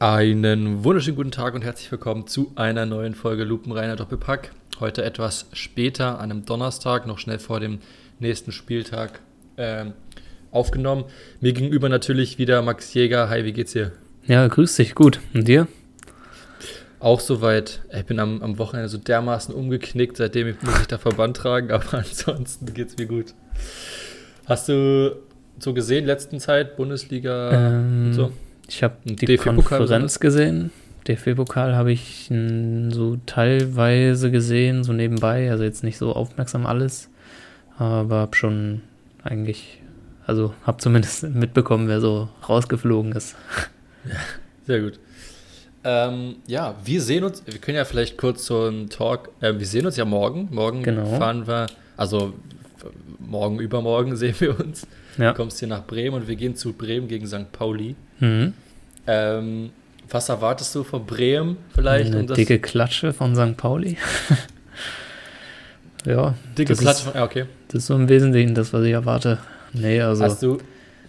Einen wunderschönen guten Tag und herzlich willkommen zu einer neuen Folge Lupenreiner Doppelpack. Heute etwas später, an einem Donnerstag, noch schnell vor dem nächsten Spieltag äh, aufgenommen. Mir gegenüber natürlich wieder Max Jäger. Hi, wie geht's dir? Ja, grüß dich, gut. Und dir? Auch soweit. Ich bin am, am Wochenende so dermaßen umgeknickt, seitdem ich, muss ich da Verband tragen, aber ansonsten geht's mir gut. Hast du so gesehen, letzten Zeit, Bundesliga Ähm, und so? Ich habe die Konferenz gesehen. DFB-Pokal habe ich so teilweise gesehen, so nebenbei, also jetzt nicht so aufmerksam alles, aber habe schon eigentlich, also habe zumindest mitbekommen, wer so rausgeflogen ist. Sehr gut. Ähm, ja, wir sehen uns, wir können ja vielleicht kurz so einen Talk, äh, wir sehen uns ja morgen. Morgen Genau. fahren wir, also morgen, übermorgen sehen wir uns. Ja. Du kommst hier nach Bremen und wir gehen zu Bremen gegen St. Pauli. Mhm. Ähm, was erwartest du von Bremen vielleicht? Eine dicke Klatsche von St. Pauli. ja, dicke das Klatsch. ist- von- Ja, okay. das ist so im Wesentlichen das, was ich erwarte. Nee, also. Hast du,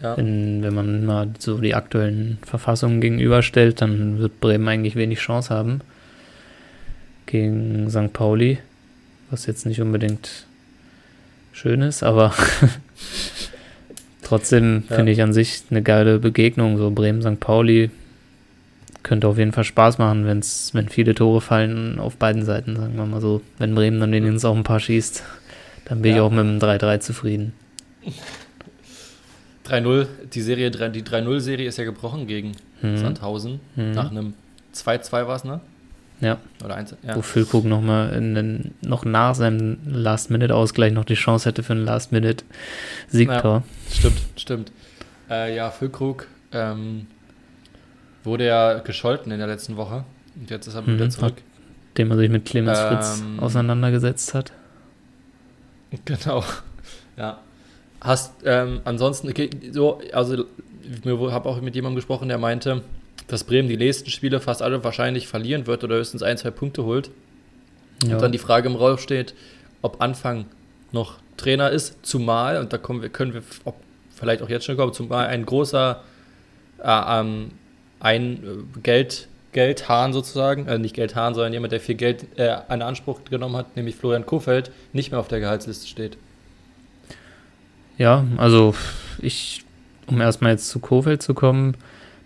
ja, Wenn, wenn man mal so die aktuellen Verfassungen gegenüberstellt, dann wird Bremen eigentlich wenig Chance haben gegen St. Pauli, was jetzt nicht unbedingt schön ist, aber trotzdem Ja. finde ich an sich eine geile Begegnung. So Bremen-St. Pauli könnte auf jeden Fall Spaß machen, wenn's, wenn viele Tore fallen auf beiden Seiten, sagen wir mal so. Wenn Bremen dann wenigstens auch ein paar schießt, dann bin ich Ja. auch mit dem 3-3 zufrieden. 3-0, die Serie, die 3-0-Serie ist ja gebrochen gegen Mhm. Sandhausen. Mhm. Nach einem 2-2 war es, ne? Ja. Oder 1, ja. wo Füllkrug noch mal in den, noch nach seinem Last-Minute-Ausgleich noch die Chance hätte für ein Last-Minute-Siegtor. Stimmt, stimmt. Äh, ja, Füllkrug ähm, wurde ja gescholten in der letzten Woche. Und jetzt ist er wieder Mhm, zurück. dem er sich mit Clemens Fritz Ähm, auseinandergesetzt hat. Genau. Ja. Hast ähm, ansonsten, okay, so, also ich habe auch mit jemandem gesprochen, der meinte, dass Bremen die nächsten Spiele fast alle wahrscheinlich verlieren wird oder höchstens ein, zwei Punkte holt. Ja. Und dann die Frage im Raum steht, ob Anfang noch Trainer ist, zumal, und da kommen wir, können wir ob, vielleicht auch jetzt schon kommen, zumal ein großer äh, ähm, ein äh, Geld, Geldhahn sozusagen, äh, nicht Geldhahn, sondern jemand, der viel Geld äh, in Anspruch genommen hat, nämlich Florian Kofeld, nicht mehr auf der Gehaltsliste steht. ja, also ich, um erstmal jetzt zu Kofeld zu kommen,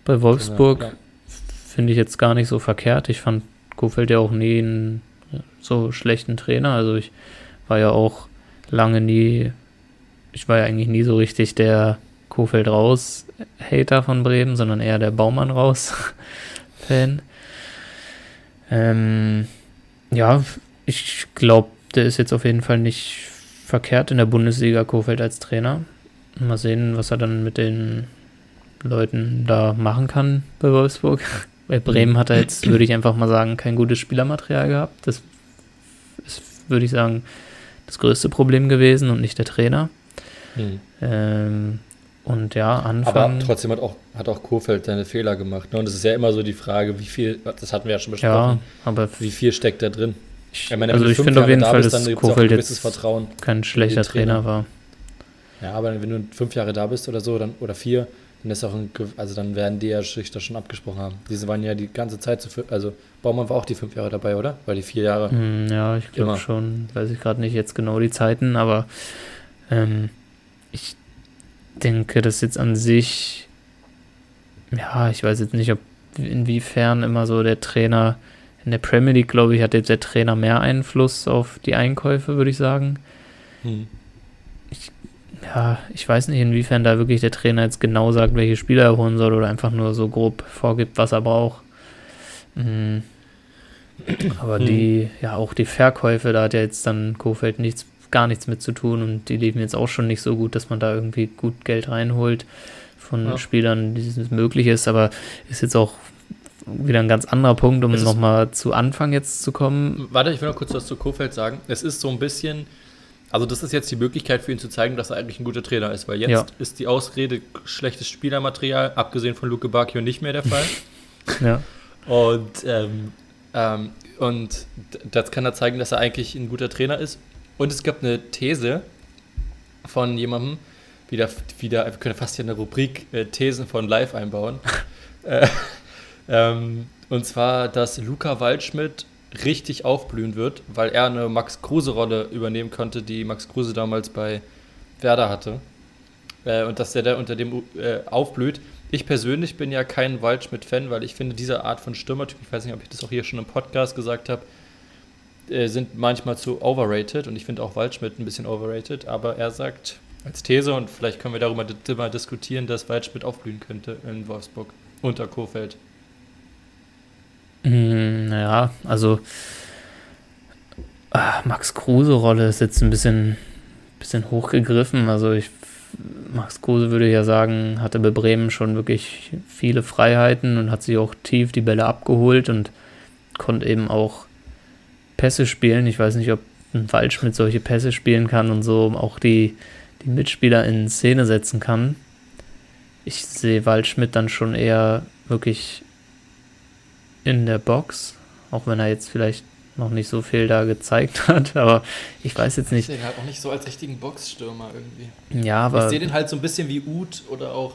bei Wolfsburg Ja, finde ich jetzt gar nicht so verkehrt. Ich fand Kofeld ja auch nie einen so schlechten Trainer. Also ich war ja auch lange nie, ich war ja eigentlich nie so richtig der Kofeld raus Hater von Bremen, sondern eher der Baumann raus Fan. Ähm, ja, ich glaube, der ist jetzt auf jeden Fall nicht verkehrt in der Bundesliga Kofeld als Trainer. Mal sehen, was er dann mit den Leuten da machen kann bei Wolfsburg. Bei Bremen hat er jetzt, würde ich einfach mal sagen, kein gutes Spielermaterial gehabt. Das ist, würde ich sagen, das größte Problem gewesen und nicht der Trainer. Hm. Ähm, und ja, Aber Anfang. trotzdem hat auch, hat auch Kofeld seine Fehler gemacht. Ne? Und es ist ja immer so die Frage, wie viel, das hatten wir ja schon ja, besprochen, aber wie viel steckt da drin? ich, meine, also ich finde auf jeden da Fall, bist, dass gewisses jetzt Vertrauen. kein schlechter Trainer. Trainer war. Ja, aber wenn du fünf Jahre da bist oder so, dann, oder vier, dann ist auch ein, also dann werden die ja sich das schon abgesprochen haben. Diese waren ja die ganze Zeit zu, also Baumann war auch die fünf Jahre dabei, oder? Weil die vier Jahre. Hm, ja, ich glaube schon. Weiß ich gerade nicht jetzt genau die Zeiten, aber ähm, ich denke, dass jetzt an sich, ja, ich weiß jetzt nicht, ob inwiefern immer so der Trainer in der Premier League, glaube ich, hat jetzt der Trainer mehr Einfluss auf die Einkäufe, würde ich sagen. Hm. Ja, ich weiß nicht, inwiefern da wirklich der Trainer jetzt genau sagt, welche Spieler er holen soll oder einfach nur so grob vorgibt, was er braucht. Mhm. Aber Hm. die, ja, auch die Verkäufe, da hat ja jetzt dann Kofeld nichts, gar nichts mit zu tun und die liefen jetzt auch schon nicht so gut, dass man da irgendwie gut Geld reinholt von Ja. Spielern, die es möglich ist, aber ist jetzt auch wieder ein ganz anderer Punkt, um nochmal zu Anfang jetzt zu kommen. Warte, ich will noch kurz was zu Kofeld sagen. Es ist so ein bisschen, also das ist jetzt die Möglichkeit für ihn zu zeigen, dass er eigentlich ein guter Trainer ist, weil jetzt Ja. ist die Ausrede schlechtes Spielermaterial, abgesehen von Luke Bacchio, nicht mehr der Fall. Ja, Und, ähm, ähm, und das kann er zeigen, dass er eigentlich ein guter Trainer ist. Und es gab eine These von jemandem, wieder, wieder wir können fast hier eine Rubrik äh, Thesen von Live einbauen. äh, Ähm, und zwar, dass Luca Waldschmidt richtig aufblühen wird, weil er eine Max Kruse-Rolle übernehmen konnte, die Max Kruse damals bei Werder hatte. Äh, und dass der da unter dem äh, aufblüht. Ich persönlich bin ja kein Waldschmidt-Fan, weil ich finde, diese Art von Stürmertyp, ich weiß nicht, ob ich das auch hier schon im Podcast gesagt habe, äh, sind manchmal zu overrated und ich finde auch Waldschmidt ein bisschen overrated, aber er sagt als These und vielleicht können wir darüber mal diskutieren, dass Waldschmidt aufblühen könnte in Wolfsburg unter Kofeld. Hm, naja, also ah, Max Kruse-Rolle ist jetzt ein bisschen, bisschen hochgegriffen. Also ich Max Kruse würde ja sagen, hatte bei Bremen schon wirklich viele Freiheiten und hat sich auch tief die Bälle abgeholt und konnte eben auch Pässe spielen. Ich weiß nicht, ob ein Waldschmidt solche Pässe spielen kann und so auch die, die Mitspieler in Szene setzen kann. Ich sehe Waldschmidt dann schon eher wirklich in der Box, auch wenn er jetzt vielleicht noch nicht so viel da gezeigt hat, aber ich weiß jetzt nicht. Ich sehe den halt auch nicht so als richtigen Boxstürmer irgendwie. Ja, aber. Ich sehe den halt so ein bisschen wie Uth oder auch,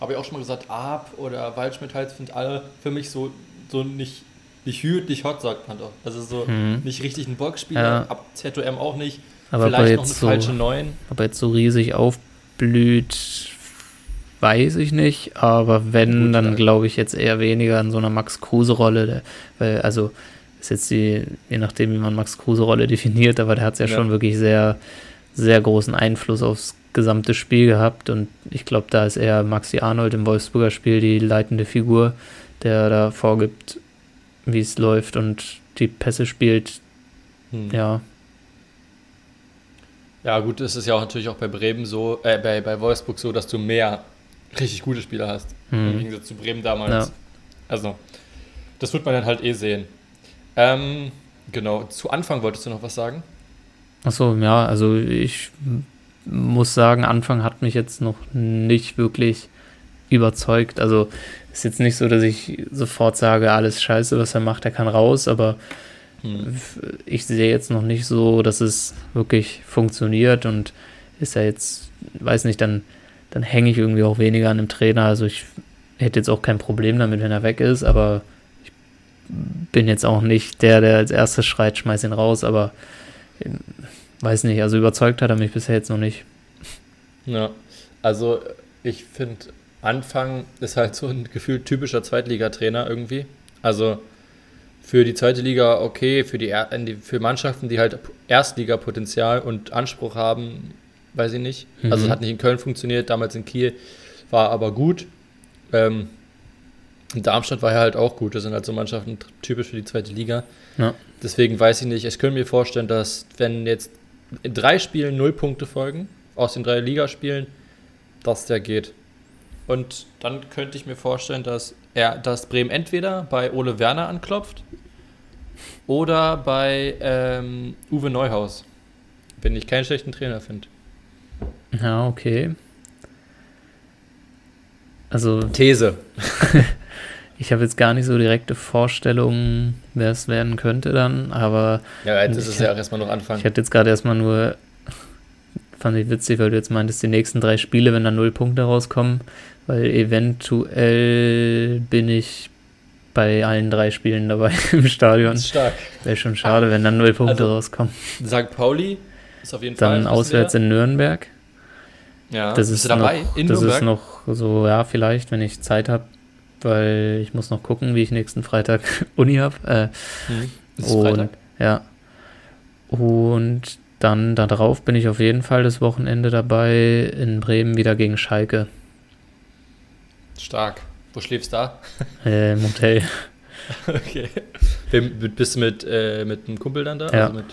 habe ich auch schon mal gesagt, Ab oder Waldschmidt halt, sind alle für mich so, so nicht, nicht hüt, nicht hot, sagt man doch. Also so hm. nicht richtig ein Boxspieler, ja. ab ZOM auch nicht. Aber vielleicht noch eine so, falsche Neun. Aber jetzt so riesig aufblüht, weiß ich nicht, aber wenn, Gut, dann glaube ich jetzt eher weniger in so einer Max-Kruse-Rolle, weil, also ist jetzt die, je nachdem, wie man Max Kruse-Rolle definiert, aber der hat ja, ja, schon wirklich sehr, sehr großen Einfluss aufs gesamte Spiel gehabt und ich glaube, da ist eher Maxi Arnold im Wolfsburger Spiel die leitende Figur, der da vorgibt, wie es läuft und die Pässe spielt. Hm. Ja. Ja, gut, es ist ja auch natürlich auch bei Bremen so, äh, bei, bei Wolfsburg so, dass du mehr richtig gute Spieler hast. Hm. Im Gegensatz zu Bremen damals. Ja. Also, das wird man dann halt eh sehen. Ähm, genau, zu Anfang wolltest du noch was sagen? Achso, ja, also ich muss sagen, Anfang hat mich jetzt noch nicht wirklich überzeugt. Also ist jetzt nicht so, dass ich sofort sage, alles scheiße, was er macht, er kann raus, aber hm. ich sehe jetzt noch nicht so, dass es wirklich funktioniert und ist er jetzt, weiß nicht, dann dann hänge ich irgendwie auch weniger an dem Trainer. Also ich hätte jetzt auch kein Problem damit, wenn er weg ist, aber ich bin jetzt auch nicht der, der als erstes schreit, schmeiß ihn raus, aber ähm, weiß nicht, also überzeugt hat er mich bisher jetzt noch nicht. Ja, also ich finde, Anfang ist halt so ein gefühlt typischer Zweitligatrainer irgendwie. Also für die zweite Liga okay, für, die, für Mannschaften, die halt Erstligapotenzial und Anspruch haben, weiß ich nicht. Also mhm. Also es hat nicht in Köln funktioniert, damals in Kiel war aber gut. Ähm, in Darmstadt war er halt auch gut. Das sind halt so Mannschaften typisch für die zweite Liga. Ja. Deswegen weiß ich nicht. Ich könnte mir vorstellen, dass wenn jetzt in drei Spielen null Punkte folgen, aus den drei Ligaspielen, dass der geht. Und dann könnte ich mir vorstellen, dass er, dass Bremen entweder bei Ole Werner anklopft oder bei ähm, Uwe Neuhaus, wenn ich keinen schlechten Trainer finde. Ja, okay. Also. These. ich habe jetzt gar nicht so direkte Vorstellungen, wer es werden könnte dann, aber. Ja, jetzt ist es ja auch erstmal noch anfangen. Ich hatte jetzt gerade erstmal nur. Fand ich witzig, weil du jetzt meintest, die nächsten drei Spiele, wenn da null Punkte rauskommen, weil eventuell bin ich bei allen drei Spielen dabei im Stadion. Das ist stark. Wäre schon schade, wenn dann null Punkte also, rauskommen. St. Pauli ist auf jeden Fall. Dann auswärts in Nürnberg. Ja, das ist dabei noch, in Das Nürnberg? ist noch so, ja, vielleicht, wenn ich Zeit habe, weil ich muss noch gucken, wie ich nächsten Freitag Uni habe. Äh, hm, ist und, Freitag? Ja. Und dann darauf bin ich auf jeden Fall das Wochenende dabei in Bremen wieder gegen Schalke. Stark. Wo schläfst du da? Äh, Im Hotel. okay. Bist du mit, äh, mit einem Kumpel dann da? Ja. Also mit,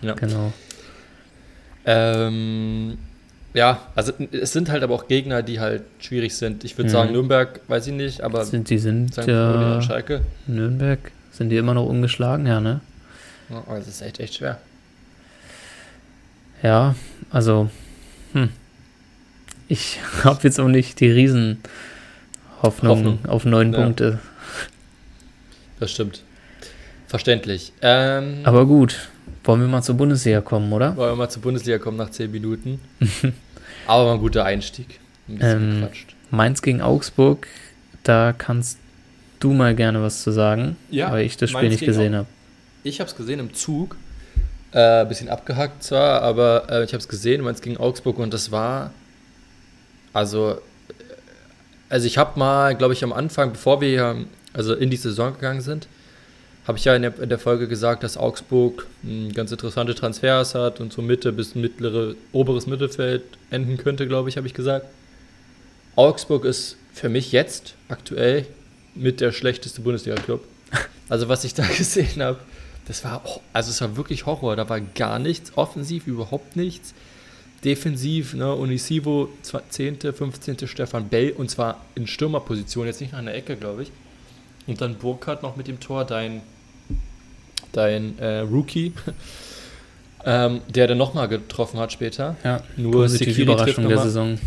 ja. Genau. Ähm, ja, also es sind halt aber auch Gegner, die halt schwierig sind. Ich würde mhm. sagen, Nürnberg, weiß ich nicht, aber sind, die sind ja Schalke. Nürnberg, sind die immer noch ungeschlagen, ja, ne? Ja, aber es ist echt, echt schwer. Ja, also, hm. Ich habe jetzt auch nicht die Riesenhoffnung Hoffnung. auf neun ja. Punkte. Das stimmt. Verständlich. Ähm, aber gut, wollen wir mal zur Bundesliga kommen, oder? Wollen wir mal zur Bundesliga kommen nach zehn Minuten. Aber mal ein guter Einstieg. Ein ähm, Mainz gegen Augsburg, da kannst du mal gerne was zu sagen, Ja, weil ich das Spiel meins nicht gesehen habe. Ich habe es gesehen im Zug. Äh, bisschen abgehackt zwar, aber äh, ich habe es gesehen, es gegen Augsburg und das war. Also. äh, Also, ich habe mal, glaube ich, am Anfang, bevor wir also in die Saison gegangen sind, habe ich ja in der, in der Folge gesagt, dass Augsburg mh, ganz interessante Transfers hat und so Mitte bis mittlere, oberes Mittelfeld enden könnte, glaube ich, habe ich gesagt. Augsburg ist für mich jetzt aktuell mit der schlechteste Bundesliga-Club. Also was ich da gesehen habe, das war, also es war wirklich Horror. Da war gar nichts, offensiv überhaupt nichts. Defensiv, ne, Unisivo, 10., 15. Stefan Bell und zwar in Stürmerposition, jetzt nicht nach einer Ecke, glaube ich. Und dann Burkhardt noch mit dem Tor, dein, dein äh, Rookie, ähm, der dann nochmal getroffen hat später. Ja, Nur trifft Überraschung der. Saison.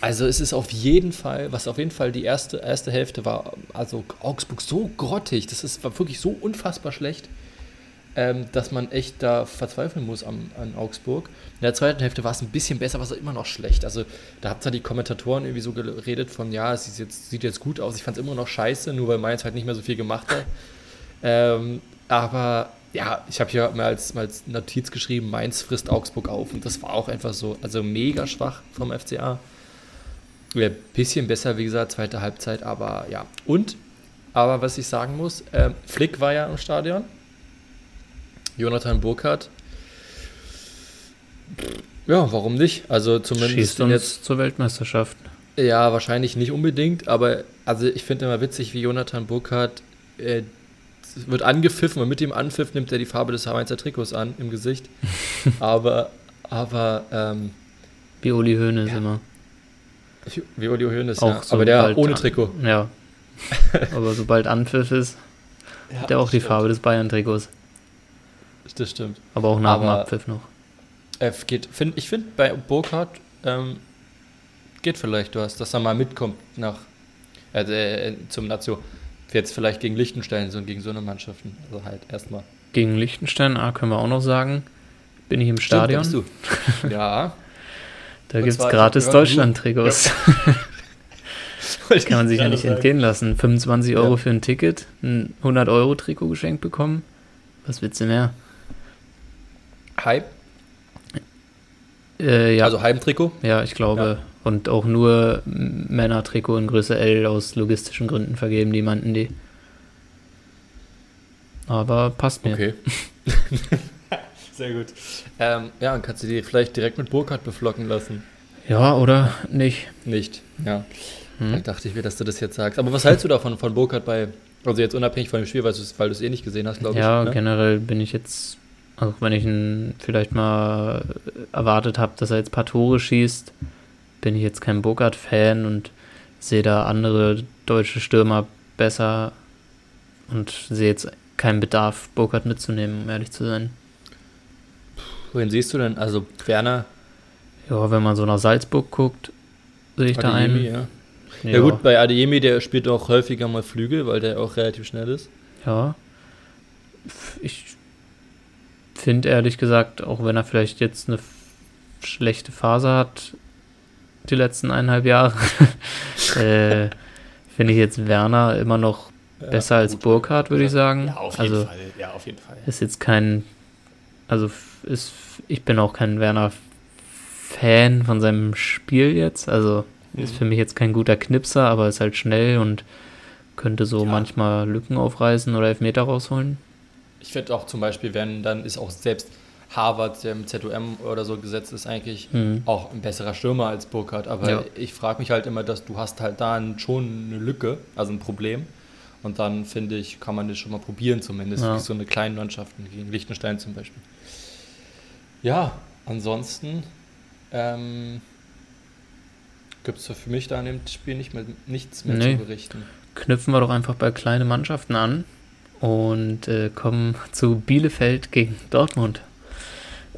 Also es ist auf jeden Fall, was auf jeden Fall die erste, erste Hälfte war, also Augsburg so grottig, das ist, war wirklich so unfassbar schlecht, ähm, dass man echt da verzweifeln muss am, an Augsburg. In der zweiten Hälfte war es ein bisschen besser, aber es war immer noch schlecht. Also da habt ihr die Kommentatoren irgendwie so geredet von, ja, es jetzt, sieht jetzt gut aus. Ich fand es immer noch scheiße, nur weil Mainz halt nicht mehr so viel gemacht hat. Ähm, aber ja, ich habe hier mal als, mal als Notiz geschrieben, Mainz frisst Augsburg auf. Und das war auch einfach so, also mega schwach vom FCA. Ja, bisschen besser, wie gesagt, zweite Halbzeit, aber ja. Und, aber was ich sagen muss, ähm, Flick war ja im Stadion. Jonathan Burkhardt. Ja, warum nicht? Also zumindest Schießt uns jetzt zur Weltmeisterschaft. ja, wahrscheinlich nicht unbedingt, aber also ich finde immer witzig, wie Jonathan Burkhardt äh, wird angepfiffen und mit dem Anpfiff nimmt er die Farbe des Mainzer Trikots an im Gesicht. aber, aber, ähm, Wie Uli Hoeneß Ja. immer. wie Uli Hoeneß, Auch ja. aber der ohne an- Trikot. Ja. Aber sobald Anpfiff ist, hat er auch die stimmt. Farbe des Bayern-Trikots. Das stimmt. Aber auch nach dem Aber- Abpfiff noch. Geht, find, ich finde, bei Burkhardt ähm, geht vielleicht was, dass er mal mitkommt nach also, äh, zum Nazio. Jetzt vielleicht gegen Liechtenstein so und gegen so eine Mannschaften. Also halt erstmal. Gegen Liechtenstein, ah, können wir auch noch sagen, bin ich im Stadion. Stimmt, du. ja. Da gibt es gratis Deutschland-Trikots. Kann man sich ja nicht entgehen lassen. 25 Euro Ja. für ein Ticket, ein 100-Euro-Trikot geschenkt bekommen. Was willst du mehr? Hype, Äh, ja, also Heimtrikot. ja, ich glaube. Und auch nur Männer-Trikot in Größe L aus logistischen Gründen vergeben, die meinten die. Aber passt mir. Okay. Sehr gut. Ähm, ja, dann kannst du die vielleicht direkt mit Burkhardt beflocken lassen. Ja, oder nicht? Nicht, ja. Hm? Da dachte ich mir, dass du das jetzt sagst. Aber was hältst du davon, von Burkhardt bei, also jetzt unabhängig von dem Spiel, weil du es eh nicht gesehen hast, glaube Ja, ich. ne? generell bin ich jetzt, auch wenn ich ihn vielleicht mal erwartet habe, dass er jetzt ein paar Tore schießt, bin ich jetzt kein Burkhardt-Fan und sehe da andere deutsche Stürmer besser und sehe jetzt keinen Bedarf, Burkhardt mitzunehmen, um ehrlich zu sein. Wohin siehst du denn? Also Werner, Ja, wenn man so nach Salzburg guckt, sehe ich da Adeyemi, einen. ja. ja. gut, bei Adeyemi, der spielt auch häufiger mal Flügel, weil der auch relativ schnell ist. Ja. Ich finde ehrlich gesagt, auch wenn er vielleicht jetzt eine schlechte Phase hat, die letzten eineinhalb Jahre, äh, finde ich jetzt Werner immer noch besser Ja, als. Burkhardt, würde ich sagen. Ja, auf jeden also Fall. Ja, auf jeden Fall. ist jetzt kein, also ist, ich bin auch kein Werner-Fan von seinem Spiel jetzt. Also ist Mhm. für mich jetzt kein guter Knipser, aber ist halt schnell und könnte so Ja. manchmal Lücken aufreißen oder Elfmeter rausholen. Ich finde auch zum Beispiel, wenn dann ist auch selbst Harvard, der im ZOM oder so gesetzt ist, eigentlich Mhm. auch ein besserer Stürmer als Burkhardt. Aber Ja. ich frage mich halt immer, dass du hast halt da schon eine Lücke, also ein Problem. Und dann finde ich, kann man das schon mal probieren, zumindest Ja. wie so eine kleine Mannschaften gegen Liechtenstein zum Beispiel. Ja, ansonsten ähm, gibt es für mich da in dem Spiel nicht mehr, nichts mehr Nee. zu berichten. knüpfen wir doch einfach bei kleinen Mannschaften an und äh, kommen zu Bielefeld gegen Dortmund.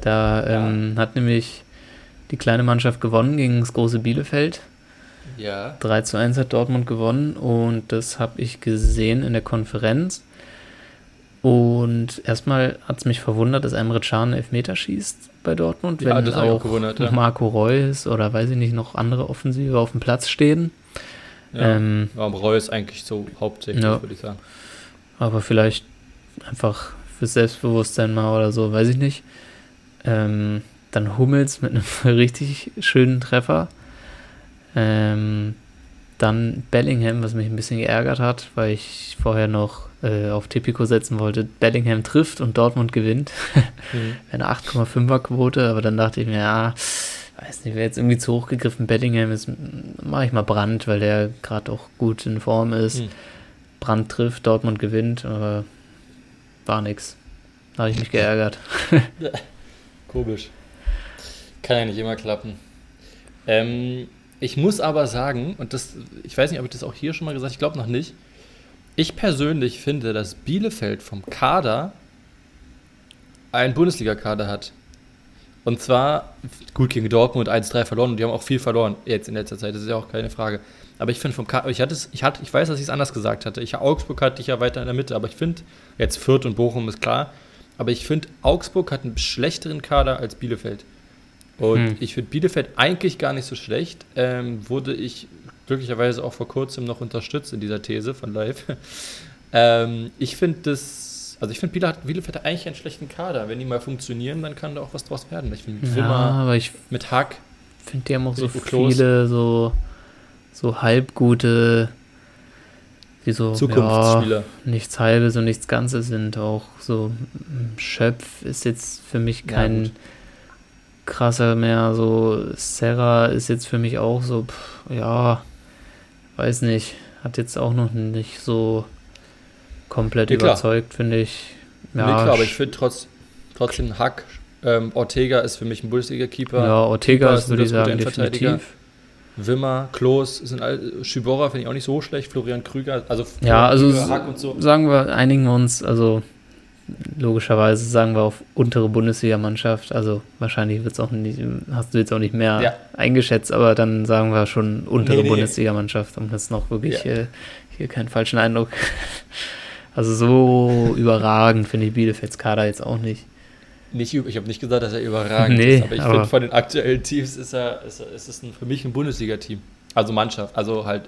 Da ähm, hat nämlich die kleine Mannschaft gewonnen gegen das große Bielefeld. Ja. 3 zu 1 hat Dortmund gewonnen und das habe ich gesehen in der Konferenz. Und erstmal hat es mich verwundert, dass Emre Can Elfmeter schießt bei Dortmund, Ja, wenn mich auch auch ja. Marco Reus oder weiß ich nicht, noch andere Offensive auf dem Platz stehen. Ja, Ähm, aber Reus eigentlich so hauptsächlich, Ja. würde ich sagen. aber vielleicht einfach fürs Selbstbewusstsein mal oder so, weiß ich nicht. Ähm, dann Hummels mit einem richtig schönen Treffer. Ähm, dann Bellingham, was mich ein bisschen geärgert hat, weil ich vorher noch äh, auf Tipico setzen wollte. Bellingham trifft und Dortmund gewinnt. Mhm. Eine 8,5er Quote, aber dann dachte ich mir, ja, weiß nicht, wäre jetzt irgendwie zu hoch gegriffen. Bellingham ist, mache ich mal Brand, weil der gerade auch gut in Form ist. Hm. Brand trifft, Dortmund gewinnt, aber war nix. Da habe ich mich geärgert. Komisch. Kann ja nicht immer klappen. Ähm, ich muss aber sagen, und das, ich weiß nicht, ob ich das auch hier schon mal gesagt habe, ich glaube noch nicht. Ich persönlich finde, dass Bielefeld vom Kader einen Bundesliga-Kader hat. Und zwar, gut, gegen Dortmund 1-3 verloren und die haben auch viel verloren jetzt in letzter Zeit, das ist ja auch keine Frage. Aber ich finde vom Kader, ich ich ich weiß, dass ich es anders gesagt hatte. Ich, Augsburg hatte ich ja weiter in der Mitte, aber ich finde, jetzt Fürth und Bochum ist klar, aber ich finde, Augsburg hat einen schlechteren Kader als Bielefeld. Und Hm. ich finde Bielefeld eigentlich gar nicht so schlecht. Ähm, wurde ich glücklicherweise auch vor kurzem noch unterstützt in dieser These von Live. ähm, ich finde das, also ich finde Bielefeld, Bielefeld hat eigentlich einen schlechten Kader. Wenn die mal funktionieren, dann kann da auch was draus werden. Ich finde mit Ja, Wimmer, ich mit Hack, finde, die haben auch so viele so, so halbgute, die so ja, Zukunftsspieler. nichts halbes und nichts Ganzes sind. Auch so Schöpf ist jetzt für mich Ja, kein gut. krasser mehr. So Serra ist jetzt für mich auch so, pff, ja, weiß nicht. Hat jetzt auch noch nicht so komplett Ja, überzeugt, finde ich. Ja, Ja, nee, klar, aber ich finde trotz, trotzdem Hack, ähm, Ortega ist für mich ein Bundesliga-Keeper. ja, Ortega Keeper ist, würde ich sagen, definitiv. Wimmer, Klos, sind all, Schibora finde ich auch nicht so schlecht, Florian Krüger, also Ja, also so. Sagen wir, einigen wir uns, also logischerweise sagen wir auf untere Bundesliga-Mannschaft, also wahrscheinlich wird's auch nicht, hast du jetzt auch nicht mehr Ja. eingeschätzt, aber dann sagen wir schon untere Nee, nee. Bundesliga-Mannschaft, um das noch wirklich Ja. äh, hier keinen falschen Eindruck. Also so überragend finde ich Bielefelds Kader jetzt auch nicht. Nicht, ich habe nicht gesagt, dass er überragend Nee, ist, aber ich finde, von den aktuellen Teams ist er, ist, er, ist es ein, für mich ein Bundesliga-Team. Also Mannschaft, also halt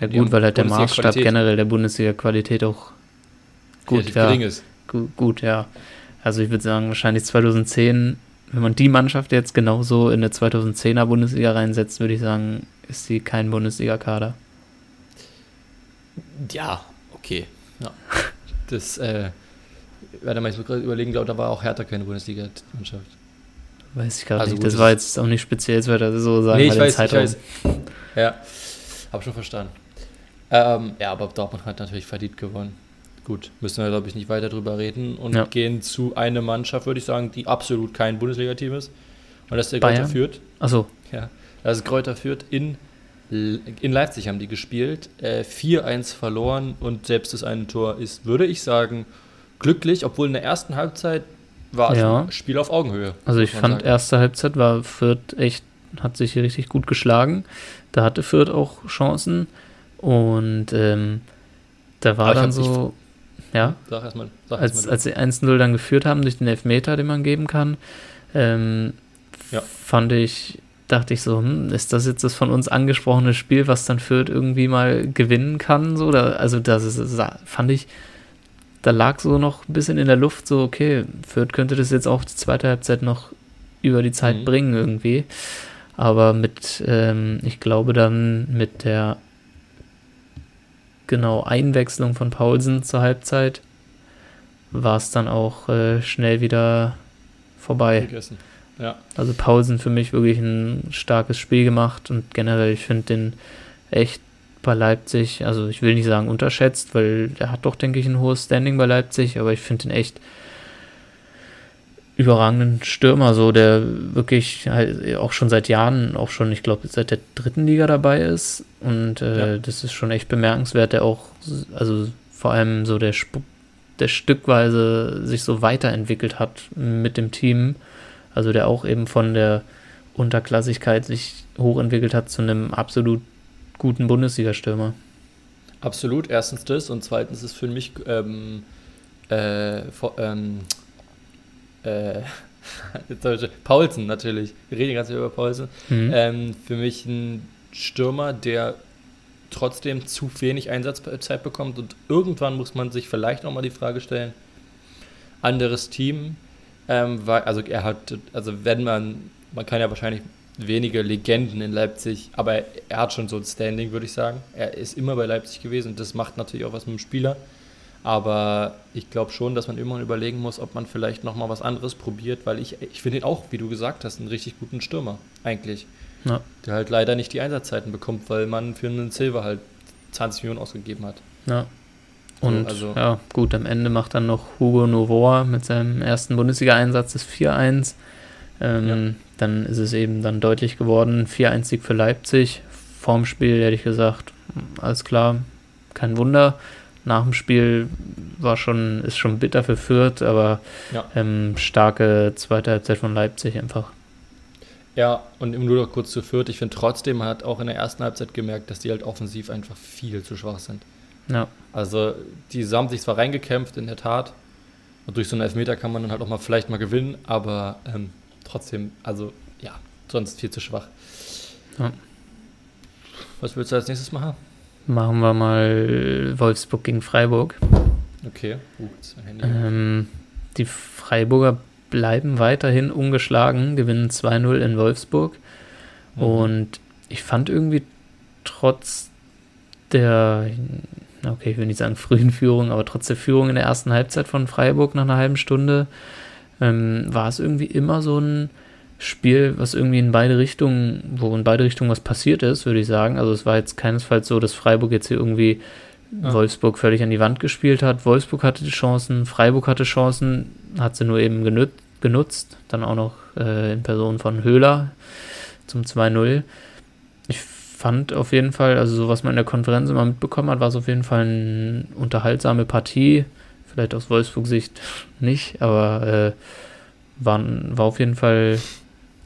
Ja gut, weil halt der. Maßstab generell der Bundesliga-Qualität auch gut, ja, gering ist. Gu- gut, ja. Also ich würde sagen, wahrscheinlich 2010, wenn man die Mannschaft jetzt genauso in der 2010er Bundesliga reinsetzt, würde ich sagen, ist sie kein Bundesliga-Kader. Ja, okay. Ja. Das, äh, warte mal, ich muss gerade überlegen, glaube da war auch Hertha keine Bundesliga-Mannschaft. Weiß ich gerade Also nicht. Das war jetzt auch nicht speziell, das wir so sagen. Nee, ich weiß, ich weiß. Ja, hab schon verstanden. Ähm, ja, aber Dortmund hat natürlich verdient gewonnen. Gut, müssen wir, glaube ich, nicht weiter drüber reden und Ja. gehen zu einer Mannschaft, würde ich sagen, die absolut kein Bundesliga-Team ist. Und das ist der Kräuter? Fürth. Achso, Ja, das ist Kräuter Fürth in, in Leipzig haben die gespielt. Äh, 4-1 verloren und selbst das eine Tor ist, würde ich sagen, glücklich, obwohl in der ersten Halbzeit war es Ja. ein Spiel auf Augenhöhe. also ich fand, sagen. erste Halbzeit war Fürth echt, hat sich hier richtig gut geschlagen. Da hatte Fürth auch Chancen und ähm, da war dann so, ja. Sag erstmal. Sag als, erst als sie 1-0 dann geführt haben durch den Elfmeter, den man geben kann, ähm, Ja. fand ich, dachte ich so, hm, ist das jetzt das von uns angesprochene Spiel, was dann Fürth irgendwie mal gewinnen kann? So, da, also das ist, fand ich, da lag so noch ein bisschen in der Luft, so, okay, Fürth könnte das jetzt auch die zweite Halbzeit noch über die Zeit Mhm. bringen irgendwie. Aber mit, ähm, ich glaube dann mit der genau Einwechslung von Paulsen zur Halbzeit war es dann auch äh, schnell wieder vorbei. Gegessen. Ja. Also Paulsen für mich wirklich ein starkes Spiel gemacht und generell, ich finde den echt bei Leipzig, also ich will nicht sagen unterschätzt, weil er hat doch, denke ich, ein hohes Standing bei Leipzig, aber ich finde den echt überragenden Stürmer, so der wirklich halt auch schon seit Jahren, auch schon, ich glaube, seit der dritten Liga dabei ist. Und äh, Ja. das ist schon echt bemerkenswert, der auch, also vor allem so der, Sp der stückweise sich so weiterentwickelt hat mit dem Team. Also der auch eben von der Unterklassigkeit sich hochentwickelt hat zu einem absolut guten Bundesliga-Stürmer. Absolut, erstens das und zweitens ist für mich ähm, äh, vor, ähm, äh, Paulsen natürlich. Wir reden ganz über Paulsen. Mhm. Ähm, für mich ein Stürmer, der trotzdem zu wenig Einsatzzeit bekommt und irgendwann muss man sich vielleicht auch mal die Frage stellen, anderes Team, ähm, weil, also er hat, also wenn man, man kann ja wahrscheinlich wenige Legenden in Leipzig, aber er hat schon so ein Standing, würde ich sagen. Er ist immer bei Leipzig gewesen und das macht natürlich auch was mit dem Spieler. Aber ich glaube schon, dass man immer überlegen muss, ob man vielleicht nochmal was anderes probiert, weil ich, ich finde ihn auch, wie du gesagt hast, einen richtig guten Stürmer, eigentlich. Ja. Der halt leider nicht die Einsatzzeiten bekommt, weil man für einen Silver halt 20 Millionen ausgegeben hat. Ja. Und also, ja, gut, am Ende macht dann noch Hugo Novoa mit seinem ersten Bundesliga-Einsatz das 4-1. Ähm, ja. Dann ist es eben dann deutlich geworden, 4-1-Sieg für Leipzig. Vorm Spiel hätte ich gesagt, alles klar, kein Wunder. Nach dem Spiel war schon, ist schon bitter für Fürth, aber ja. ähm, starke zweite Halbzeit von Leipzig einfach. Ja, und nur noch kurz zu Fürth. Ich finde trotzdem, man hat auch in der ersten Halbzeit gemerkt, dass die halt offensiv einfach viel zu schwach sind. Ja. Also, die haben sich zwar reingekämpft, in der Tat. Und durch so einen Elfmeter kann man dann halt auch mal vielleicht mal gewinnen, aber ähm, trotzdem, also ja, sonst viel zu schwach. Ja. Was willst du als nächstes machen? Machen wir mal Wolfsburg gegen Freiburg. Okay, uh, ähm, die Freiburger bleiben weiterhin ungeschlagen, gewinnen 2-0 in Wolfsburg. Mhm. Und ich fand irgendwie trotz der, okay, ich will nicht sagen frühen Führung, aber trotz der Führung in der ersten Halbzeit von Freiburg nach einer halben Stunde, ähm, war es irgendwie immer so ein Spiel, was irgendwie in beide Richtungen, wo in beide Richtungen was passiert ist, würde ich sagen. Also es war jetzt keinesfalls so, dass Freiburg jetzt hier irgendwie ja. Wolfsburg völlig an die Wand gespielt hat. Wolfsburg hatte die Chancen, Freiburg hatte Chancen, hat sie nur eben genutzt. Dann auch noch äh, in Person von Höhler zum 2-0. Ich fand auf jeden Fall, also so was man in der Konferenz immer mitbekommen hat, war es auf jeden Fall eine unterhaltsame Partie. Vielleicht aus Wolfsburg-Sicht nicht, aber äh, war, war auf jeden Fall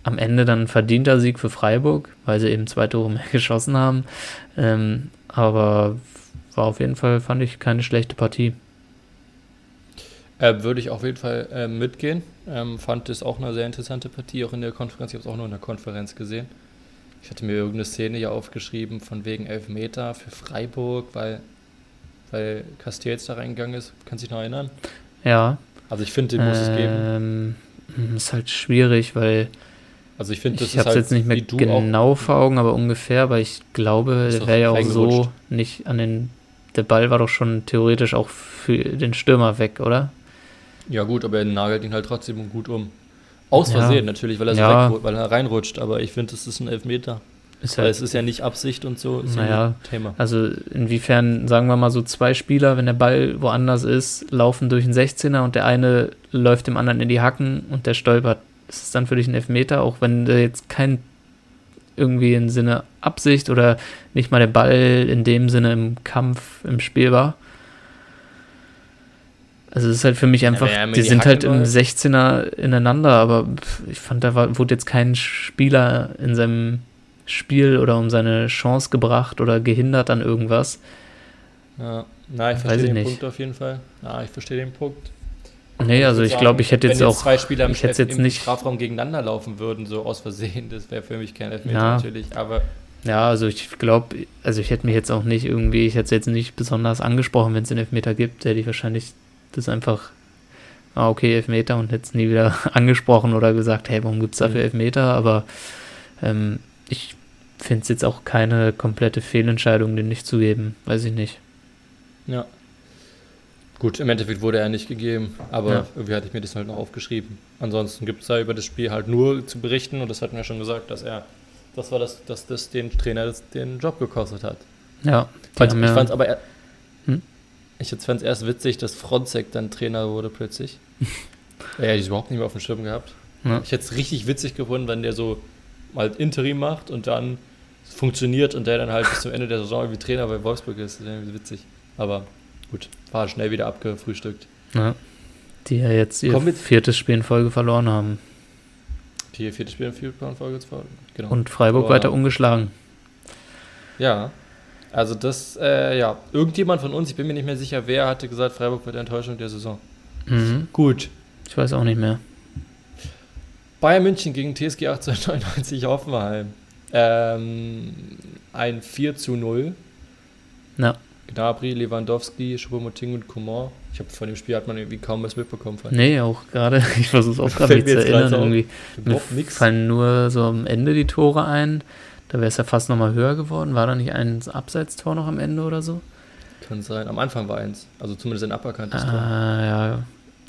am Ende dann ein verdienter Sieg für Freiburg, weil sie eben zwei Tore mehr geschossen haben. Ähm, aber war auf jeden Fall, fand ich, keine schlechte Partie. Äh, würde ich auf jeden Fall äh, mitgehen. Ähm, fand es auch eine sehr interessante Partie, auch in der Konferenz. Ich habe es auch nur in der Konferenz gesehen. Ich hatte mir irgendeine Szene ja aufgeschrieben, von wegen Elfmeter für Freiburg, weil, weil Castells da reingegangen ist. Kannst du dich noch erinnern? Ja. Also ich finde, den muss ähm, es geben. Ähm, ist halt schwierig, weil also ich finde, das ich ist halt, jetzt nicht mehr genau vor Augen, aber ungefähr, weil ich glaube, der wäre ja auch so nicht an den. Der Ball war doch schon theoretisch auch für den Stürmer weg, oder? Ja gut, aber er nagelt ihn halt trotzdem gut um. Aus Versehen ja. natürlich, weil er, so ja. weg, weil er reinrutscht, aber ich finde, das ist ein Elfmeter. Ist weil halt, es ist ja nicht Absicht und so, ist naja, ja Thema. Also inwiefern, sagen wir mal so, zwei Spieler, wenn der Ball woanders ist, laufen durch den 16er und der eine läuft dem anderen in die Hacken und der stolpert ist es dann für dich ein Elfmeter, auch wenn der jetzt kein irgendwie im Sinne Absicht oder nicht mal der Ball in dem Sinne im Kampf, im Spiel war. Also es ist halt für mich einfach, ja, die, die sind halt im 16er ineinander, aber ich fand, da war, wurde jetzt kein Spieler in seinem Spiel oder um seine Chance gebracht oder gehindert an irgendwas. Ja, na, ich verstehe den nicht. Punkt auf jeden Fall. Ja, ich verstehe den Punkt. Nee, also ich glaube, ich hätte jetzt, jetzt auch. zwei Spieler ich hätte jetzt nicht Strafraum gegeneinander laufen würden, so aus Versehen, das wäre für mich kein Elfmeter ja. natürlich, aber. Ja, also ich glaube, also ich hätte mich jetzt auch nicht irgendwie, ich hätte es jetzt nicht besonders angesprochen, wenn es einen Elfmeter gibt, hätte ich wahrscheinlich das einfach, ah, okay, Elfmeter und hätte es nie wieder angesprochen oder gesagt, hey, warum gibt es dafür mhm. Elfmeter? Aber ähm, ich finde es jetzt auch keine komplette Fehlentscheidung, den nicht zu geben, weiß ich nicht. Ja, Gut, im Endeffekt wurde er nicht gegeben, aber ja. irgendwie hatte ich mir das halt noch aufgeschrieben. Ansonsten gibt es da über das Spiel halt nur zu berichten und das hatten wir schon gesagt, dass er, das war das, dass das den Trainer das, den Job gekostet hat. Ja. Fand, ich fand es aber, hm? ich fand es erst witzig, dass Fronzek dann Trainer wurde plötzlich. er hätte ich überhaupt nicht mehr auf dem Schirm gehabt. Ja. Ich hätte es richtig witzig gefunden, wenn der so mal Interim macht und dann funktioniert und der dann halt bis zum Ende der Saison wie Trainer bei Wolfsburg ist. Das wäre witzig. Aber Gut, war schnell wieder abgefrühstückt. Ja, die ja jetzt ihr viertes Spiel in Folge verloren haben. Die ihr viertes Spiel in Folge verloren genau. Und Freiburg weiter ungeschlagen. Ja, also das, äh, ja, irgendjemand von uns, ich bin mir nicht mehr sicher, wer hatte gesagt, Freiburg wird Enttäuschung der Saison. Mhm. Gut. Ich weiß auch nicht mehr. Bayern München gegen TSG 1899 Hoffenheim. Ähm, ein 4 zu 0 Ja. Gnabry, Lewandowski, Choupo-Moting und Coman. Ich habe von dem Spiel hat man irgendwie kaum was mitbekommen. Nee, auch gerade, ich versuche es auch gerade nicht zu erinnern. Irgendwie. Mir nix. fallen nur so am Ende die Tore ein. Da wäre es ja fast nochmal höher geworden. War da nicht ein Abseitstor noch am Ende oder so? Kann sein. Am Anfang war eins. Also zumindest ein aberkanntes Tor. Ah, ja.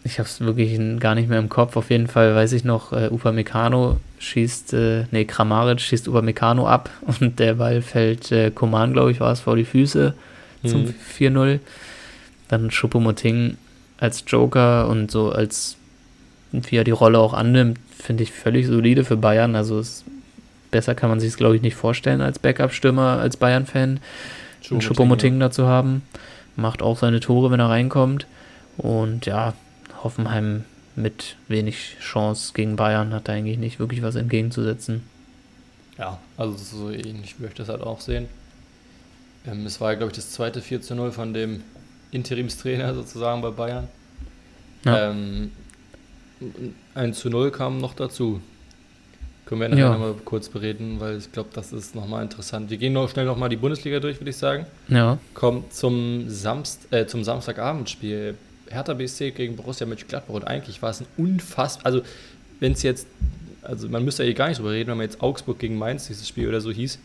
Ich habe es wirklich gar nicht mehr im Kopf. Auf jeden Fall weiß ich noch, äh, Upamecano schießt, äh, nee, Kramaric schießt Upamecano ab und der Ball fällt äh, Koman, glaube ich, war es, vor die Füße zum Mhm. 4-0. Dann Choupo-Moting als Joker und so als, wie er die Rolle auch annimmt, finde ich völlig solide für Bayern. Also es, besser kann man sich es, glaube ich, nicht vorstellen als Backup-Stürmer, als Bayern-Fan einen Choupo-Moting dazu haben. Macht auch seine Tore, wenn er reinkommt. Und ja, Hoffenheim mit wenig Chance gegen Bayern hat da eigentlich nicht wirklich was entgegenzusetzen. Ja, also so ähnlich würde ich das halt auch sehen. Ähm, es war, ja, glaube ich, das zweite 4 zu 0 von dem Interimstrainer sozusagen bei Bayern. Ja. Ähm, 1 zu 0 kam noch dazu. Können wir nachher Ja. noch mal kurz bereden, weil ich glaube, das ist nochmal interessant. Wir gehen noch schnell nochmal die Bundesliga durch, würde ich sagen. Ja, Kommt zum, Samst äh, zum Samstagabendspiel. Hertha BSC gegen Borussia Mönchengladbach. Und eigentlich war es ein unfassbar. Also, wenn es jetzt. Also, man müsste ja hier gar nicht drüber reden, wenn man jetzt Augsburg gegen Mainz dieses Spiel oder so hieß.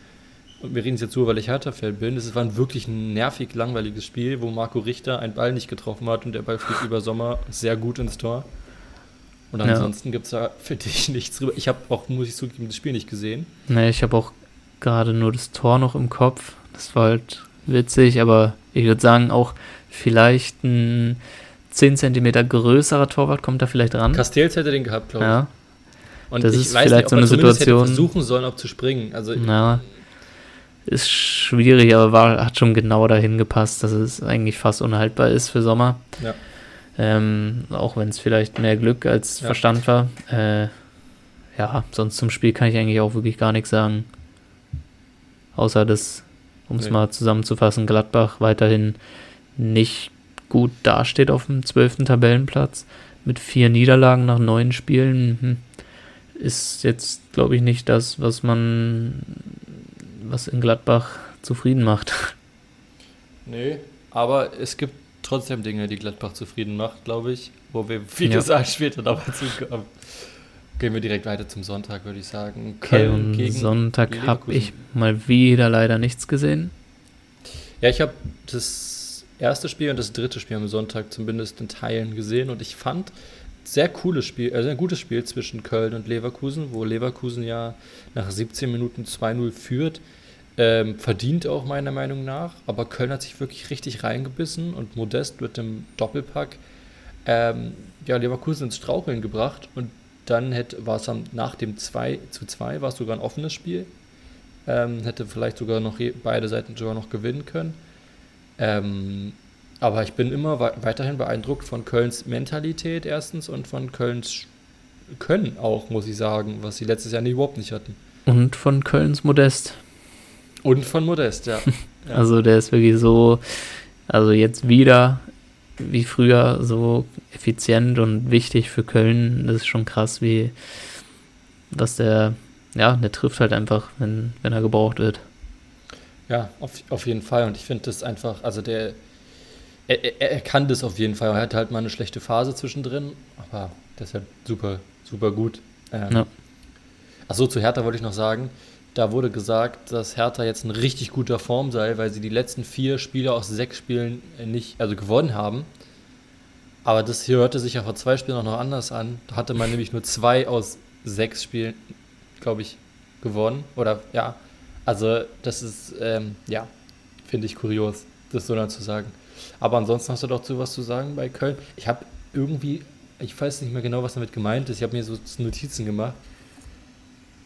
Und wir reden es jetzt so, weil ich Hertha-Fan bin. Es war ein wirklich nervig langweiliges Spiel, wo Marco Richter einen Ball nicht getroffen hat und der Ball fliegt über Sommer sehr gut ins Tor. Und Ja. ansonsten gibt es da für dich nichts drüber. Ich habe auch, muss ich zugeben, das Spiel nicht gesehen. ne, ich habe auch gerade nur das Tor noch im Kopf. Das war halt witzig, aber ich würde sagen, auch vielleicht ein 10 cm größerer Torwart kommt da vielleicht ran. Castells hätte den gehabt, glaube ich. Ja, Und Das ich ist weiß vielleicht nicht, ob so eine zumindest hätte Situation- versuchen sollen, ob zu springen. Also na, ist schwierig, aber war, hat schon genau dahin gepasst, dass es eigentlich fast unhaltbar ist für Sommer. Ja. Ähm, auch wenn es vielleicht mehr Glück als Ja. Verstand war. Äh, ja, sonst zum Spiel kann ich eigentlich auch wirklich gar nichts sagen. Außer das, um es Nee. mal zusammenzufassen, Gladbach weiterhin nicht gut dasteht auf dem 12. Tabellenplatz. Mit vier Niederlagen nach neun Spielen hm, ist jetzt, glaube ich, nicht das, was man, was in Gladbach zufrieden macht. Nee, aber es gibt trotzdem Dinge, die Gladbach zufrieden macht, glaube ich, wo wir, wie Ja. gesagt, später noch mal zukommen. Gehen wir direkt weiter zum Sonntag, würde ich sagen. Okay, Köln und gegen Sonntag habe ich mal wieder leider nichts gesehen. Ja, ich habe das erste Spiel und das dritte Spiel am Sonntag zumindest in Teilen gesehen und ich fand sehr cooles Spiel, also ein gutes Spiel zwischen Köln und Leverkusen, wo Leverkusen ja nach 17 Minuten 2-0 führt. Ähm, verdient auch meiner Meinung nach, aber Köln hat sich wirklich richtig reingebissen und Modest mit dem Doppelpack ähm, ja, Leverkusen ins Straucheln gebracht und dann hätte, war es nach dem 2 zu 2 war es sogar ein offenes Spiel. Ähm, hätte vielleicht sogar noch beide Seiten sogar noch gewinnen können. Ähm, aber ich bin immer wei- weiterhin beeindruckt von Kölns Mentalität erstens und von Kölns Können auch, muss ich sagen, was sie letztes Jahr überhaupt nicht hatten. Und von Kölns Modest. Und von Modest, ja. Ja. Also der ist wirklich so, also jetzt wieder wie früher so effizient und wichtig für Köln. Das ist schon krass, wie was der, ja, der trifft halt einfach, wenn, wenn er gebraucht wird. Ja, auf, auf jeden Fall. Und ich finde das einfach, also der, er, er, er kann das auf jeden Fall. Er hat halt mal eine schlechte Phase zwischendrin, aber das ist halt super, super gut. Ähm, Ja. Achso, zu Hertha wollte ich noch sagen, da wurde gesagt, dass Hertha jetzt in richtig guter Form sei, weil sie die letzten vier Spiele aus sechs Spielen nicht, also gewonnen haben. Aber das hier hörte sich ja vor zwei Spielen auch noch anders an. Da hatte man nämlich nur zwei aus sechs Spielen, glaube ich, gewonnen. Oder ja, also das ist, ähm, ja, finde ich kurios, das so dann zu sagen. Aber ansonsten hast du doch zu was zu sagen bei Köln. Ich habe irgendwie, ich weiß nicht mehr genau, was damit gemeint ist. Ich habe mir so Notizen gemacht.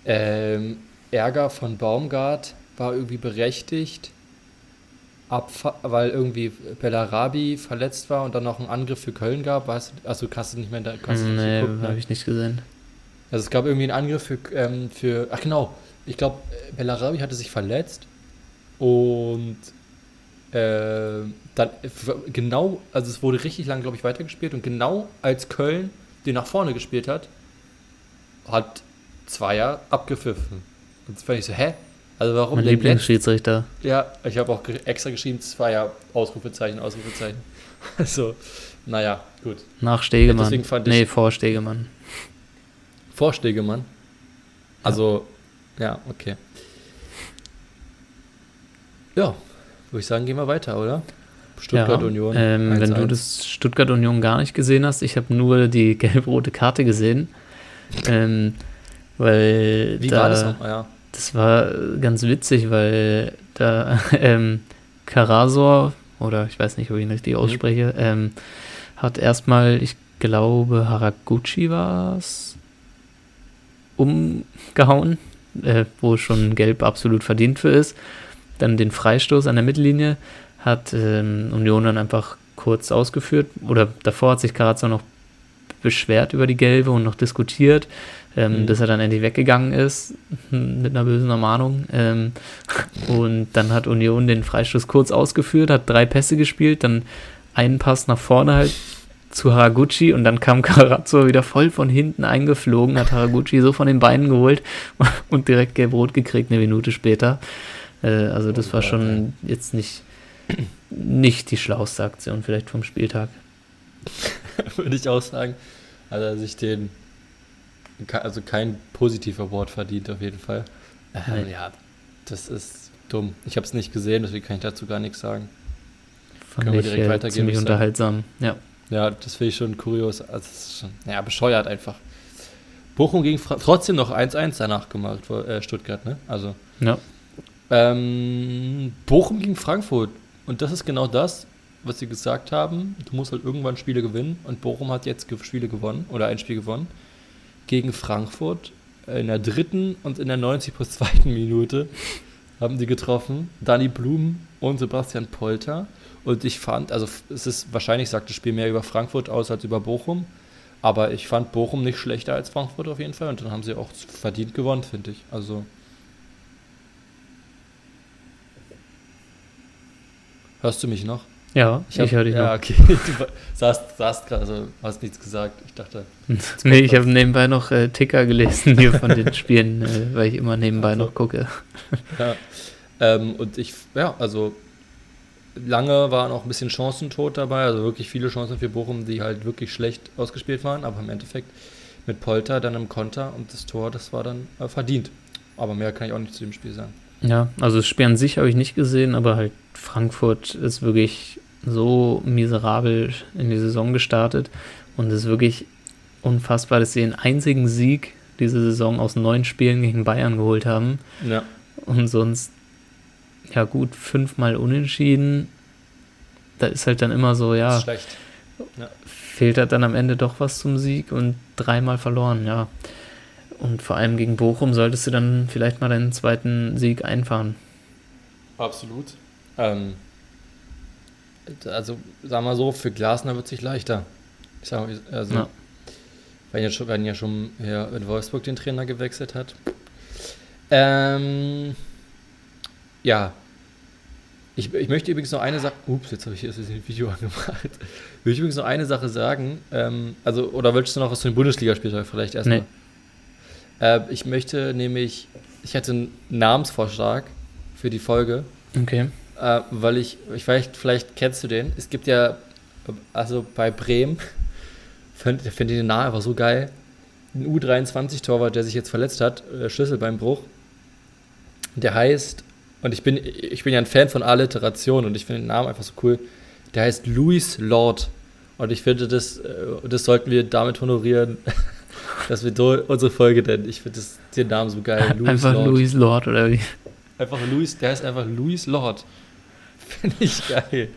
Ähm, Ärger von Baumgart war irgendwie berechtigt, Abfa weil irgendwie Bellarabi verletzt war und dann noch einen Angriff für Köln gab. Weißt du, also hast du nicht mehr da, hast du nicht Nee, ne? habe ich nicht gesehen. Also es gab irgendwie einen Angriff für, ähm, für ach genau, ich glaube, Bellarabi hatte sich verletzt und äh, dann genau, also es wurde richtig lang, glaube ich, weitergespielt und genau als Köln den nach vorne gespielt hat, hat Zweier abgepfiffen. Und das fand ich so, hä? Also warum Mein Lieblingsschiedsrichter. jetzt? Ja, ich habe auch extra geschrieben, zwei ja Ausrufezeichen, Ausrufezeichen. Also, naja, gut. Nach Stegemann. deswegen fand ich- nee, vor Stegemann. Vorstegemann. Also, ja, okay. Ja, würde ich sagen, gehen wir weiter, oder? Stuttgart ja, Union. Ähm, wenn du 1-1. das Stuttgart Union gar nicht gesehen hast, ich habe nur die gelb-rote Karte gesehen. ähm, weil Wie da, war das nochmal? Ja. Das war ganz witzig, weil da ähm, Karasor, oder ich weiß nicht, ob ich ihn richtig ausspreche, ähm, hat erstmal, ich glaube, Haraguchi war es, umgehauen, äh, wo schon Gelb absolut verdient für ist. Dann den Freistoß an der Mittellinie hat ähm, Union dann einfach kurz ausgeführt, oder davor hat sich Karasor noch beschwert über die Gelbe und noch diskutiert, ähm, Mhm. bis er dann endlich weggegangen ist mit einer bösen Ermahnung. Ähm, und dann hat Union den Freistoß kurz ausgeführt, hat drei Pässe gespielt, dann einen Pass nach vorne halt zu Haraguchi und dann kam Karazzo wieder voll von hinten eingeflogen, hat Haraguchi so von den Beinen geholt und direkt gelb-rot gekriegt eine Minute später. Äh, also das Oh war Gott, schon jetzt nicht, nicht die schlauste Aktion vielleicht vom Spieltag. Würde ich auch sagen. Er sich den, also kein positiver Award verdient, auf jeden Fall. Ähm, ja, das ist dumm. Ich habe es nicht gesehen, deswegen kann ich dazu gar nichts sagen. Fand Können wir ich direkt äh, weitergehen, ziemlich unterhaltsam. Ja. Ja, das finde ich schon kurios. Also, ja, bescheuert einfach. Bochum gegen Fra trotzdem noch 1-1 danach gemacht, äh, Stuttgart, ne? Also, ja. ähm, Bochum gegen Frankfurt. Und das ist genau das, was sie gesagt haben. Du musst halt irgendwann Spiele gewinnen. Und Bochum hat jetzt Spiele gewonnen oder ein Spiel gewonnen. Gegen Frankfurt in der dritten und in der 90 plus zweiten Minute haben die getroffen. Dani Blum und Sebastian Polter. Und ich fand, also es ist wahrscheinlich sagt das Spiel mehr über Frankfurt aus als über Bochum. Aber ich fand Bochum nicht schlechter als Frankfurt auf jeden Fall. Und dann haben sie auch verdient gewonnen, finde ich. Also. Hörst du mich noch? Ja, ich, hab- höre dich Ja, noch. okay. Du saßt, saßt gerade, also hast nichts gesagt. Ich dachte. Nee, ich habe nebenbei noch äh, Ticker gelesen hier von den Spielen, äh, weil ich immer nebenbei Ach so. noch gucke. Ja. Ähm, und ich, ja, also lange war noch ein bisschen Chancentod dabei, also wirklich viele Chancen für Bochum, die halt wirklich schlecht ausgespielt waren, aber im Endeffekt mit Polter dann im Konter und das Tor, das war dann äh, verdient. Aber mehr kann ich auch nicht zu dem Spiel sagen. Ja, also das Spiel an sich habe ich nicht gesehen, aber halt Frankfurt ist wirklich so miserabel in die Saison gestartet und es ist wirklich unfassbar, dass sie den einzigen Sieg diese Saison aus neun Spielen gegen Bayern geholt haben Ja. und sonst ja gut fünfmal unentschieden. Da ist halt dann immer so, ja, ist schlecht. fehlt halt dann am Ende doch was zum Sieg und dreimal verloren, ja. Und vor allem gegen Bochum solltest du dann vielleicht mal deinen zweiten Sieg einfahren. Absolut. Ähm, also, sagen wir so, für Glasner wird es sich leichter. Ich sag mal, also, Ja. wenn, ja schon, wenn ja schon ja, in Wolfsburg den Trainer gewechselt hat. Ähm, ja. Ich, ich möchte übrigens noch eine Sache. Ups, jetzt habe ich hier das Video angemacht. Ich möchte übrigens noch eine Sache sagen. Ähm, also, oder willst du noch was zu den Bundesligaspieltag vielleicht erstmal? Nee. Äh, ich möchte nämlich, ich hätte einen Namensvorschlag für die Folge. Okay. Äh, weil ich, ich weiß, vielleicht kennst du den. Es gibt ja, also bei Bremen, finde find ich den Namen einfach so geil. Ein U23-Torwart, der sich jetzt verletzt hat, äh, Schlüsselbeinbruch. Der heißt, und ich bin, ich bin ja ein Fan von Alliteration und ich finde den Namen einfach so cool. Der heißt Louis Lord. Und ich finde, das, äh, das sollten wir damit honorieren, dass wir unsere Folge nennen. Ich finde den Namen so geil. Louis Einfach Lord. Louis Lord oder wie? Einfach Louis, der heißt einfach Louis Lord. Finde ich geil.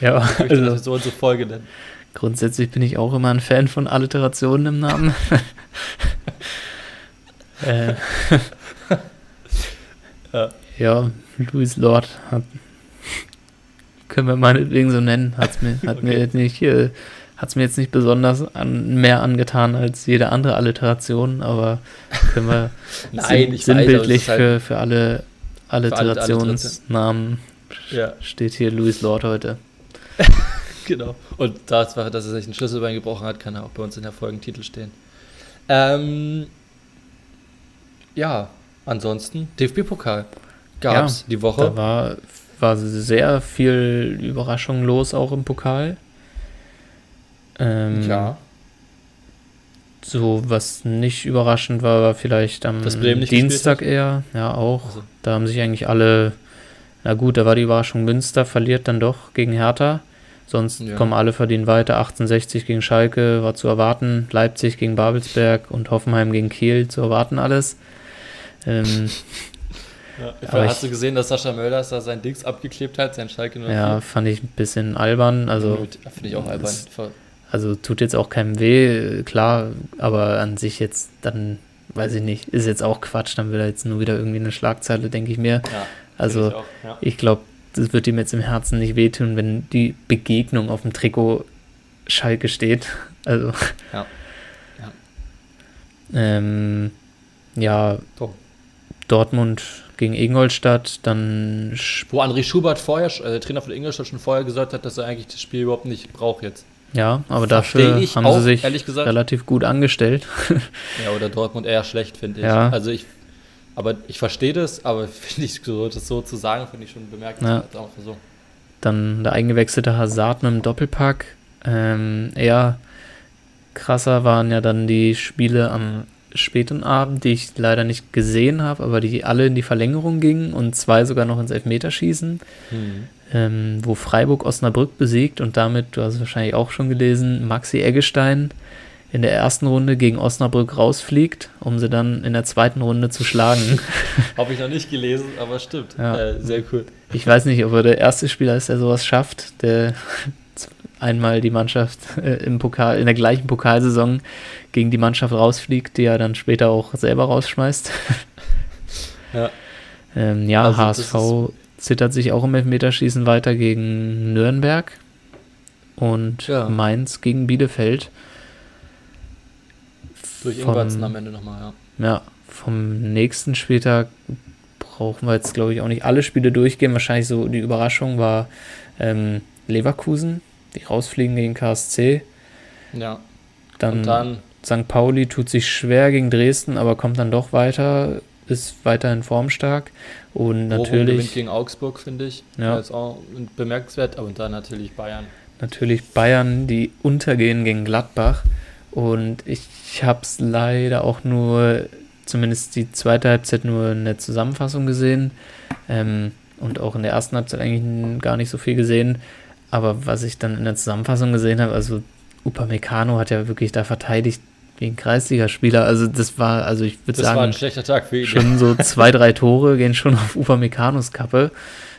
Ja, Ich möchte, dass wir also so unsere Folge nennen. grundsätzlich bin ich auch immer ein Fan von Alliterationen im Namen. äh, Ja. ja, Louis Lord hat, können wir meinetwegen so nennen. Hat's mir, hat mir Okay. jetzt nicht, äh, hat's mir jetzt nicht besonders an, mehr angetan als jede andere Alliteration, aber können wir Nein, weiß, es sinnbildlich ist halt- für, für alle alle Alliterationsnamen Ja, steht hier Louis Lord heute. genau. Und das war, dass er sich ein Schlüsselbein gebrochen hat, kann er auch bei uns in der Folgentitel stehen. Ähm, ja, ansonsten DFB-Pokal. Gab es ja, die Woche. Da war, war sehr viel Überraschung los, auch im Pokal. Ähm, ja. So, was nicht überraschend war, war vielleicht am Dienstag eher. Ja, auch. Also. Da haben sich eigentlich alle. Na gut, da war die Überraschung Münster, verliert dann doch gegen Hertha. Sonst ja. kommen alle verdienen weiter. 1860 gegen Schalke war zu erwarten. Leipzig gegen Babelsberg und Hoffenheim gegen Kiel zu erwarten alles. Ähm, ja, hast ich, du gesehen, dass Sascha Mölders da sein Dings abgeklebt hat, sein Schalke 04? Ja, fand ich ein bisschen albern. Also, Finde ich auch albern. Also tut jetzt auch keinem weh, klar, aber an sich jetzt dann, weiß ich nicht, ist jetzt auch Quatsch, dann will er jetzt nur wieder irgendwie eine Schlagzeile, denke ich mir. Ja, also ich, ja. ich glaube, das wird ihm jetzt im Herzen nicht wehtun, wenn die Begegnung auf dem Trikot Schalke steht. Also. Ja. Ja. Ähm, ja Doch. Dortmund gegen Ingolstadt, dann. Wo André Schubert vorher, also der Trainer von Ingolstadt, schon vorher gesagt hat, dass er eigentlich das Spiel überhaupt nicht braucht jetzt. Ja, aber dafür haben auch, sie sich relativ gut angestellt. ja, oder Dortmund eher schlecht, finde ich. Ja. Also ich, aber ich verstehe das, aber finde ich so, das so zu sagen, finde ich schon bemerkenswert. Ja. Auch so. Dann der eingewechselte Hazard mit dem Doppelpack. Ähm, eher krasser waren ja dann die Spiele am späten Abend, die ich leider nicht gesehen habe, aber die alle in die Verlängerung gingen und zwei sogar noch ins Elfmeterschießen. Mhm ähm, wo Freiburg Osnabrück besiegt und damit, du hast es wahrscheinlich auch schon gelesen, Maxi Eggestein in der ersten Runde gegen Osnabrück rausfliegt, um sie dann in der zweiten Runde zu schlagen. Habe ich noch nicht gelesen, aber stimmt. Ja. Äh, sehr cool. Ich weiß nicht, ob er der erste Spieler ist, der sowas schafft, der einmal die Mannschaft äh, im Pokal, in der gleichen Pokalsaison gegen die Mannschaft rausfliegt, die er dann später auch selber rausschmeißt. ja. Ähm, ja, also HSV zittert sich auch im Elfmeterschießen weiter gegen Nürnberg und ja. Mainz gegen Bielefeld. Durch Ingwertsen am Ende nochmal, ja. Ja, vom nächsten Spieltag brauchen wir jetzt, glaube ich, auch nicht alle Spiele durchgehen. Wahrscheinlich so die Überraschung war ähm, Leverkusen, die rausfliegen gegen KSC. Ja. Dann, dann St. Pauli tut sich schwer gegen Dresden, aber kommt dann doch weiter ist weiterhin formstark. Und Bochum natürlich. gewinnt gegen Augsburg, finde ich. Ja. Das ist auch bemerkenswert. Und dann natürlich Bayern. Natürlich Bayern, die untergehen gegen Gladbach. Und ich habe es leider auch nur, zumindest die zweite Halbzeit, nur in der Zusammenfassung gesehen. Ähm, und auch in der ersten Halbzeit eigentlich gar nicht so viel gesehen. Aber was ich dann in der Zusammenfassung gesehen habe, also Upamecano hat ja wirklich da verteidigt wie ein Kreisligaspieler. Also das war, also ich würde sagen, war ein schlechter Tag für ihn. schon so zwei, drei Tore gehen schon auf Upamecano's Kappe.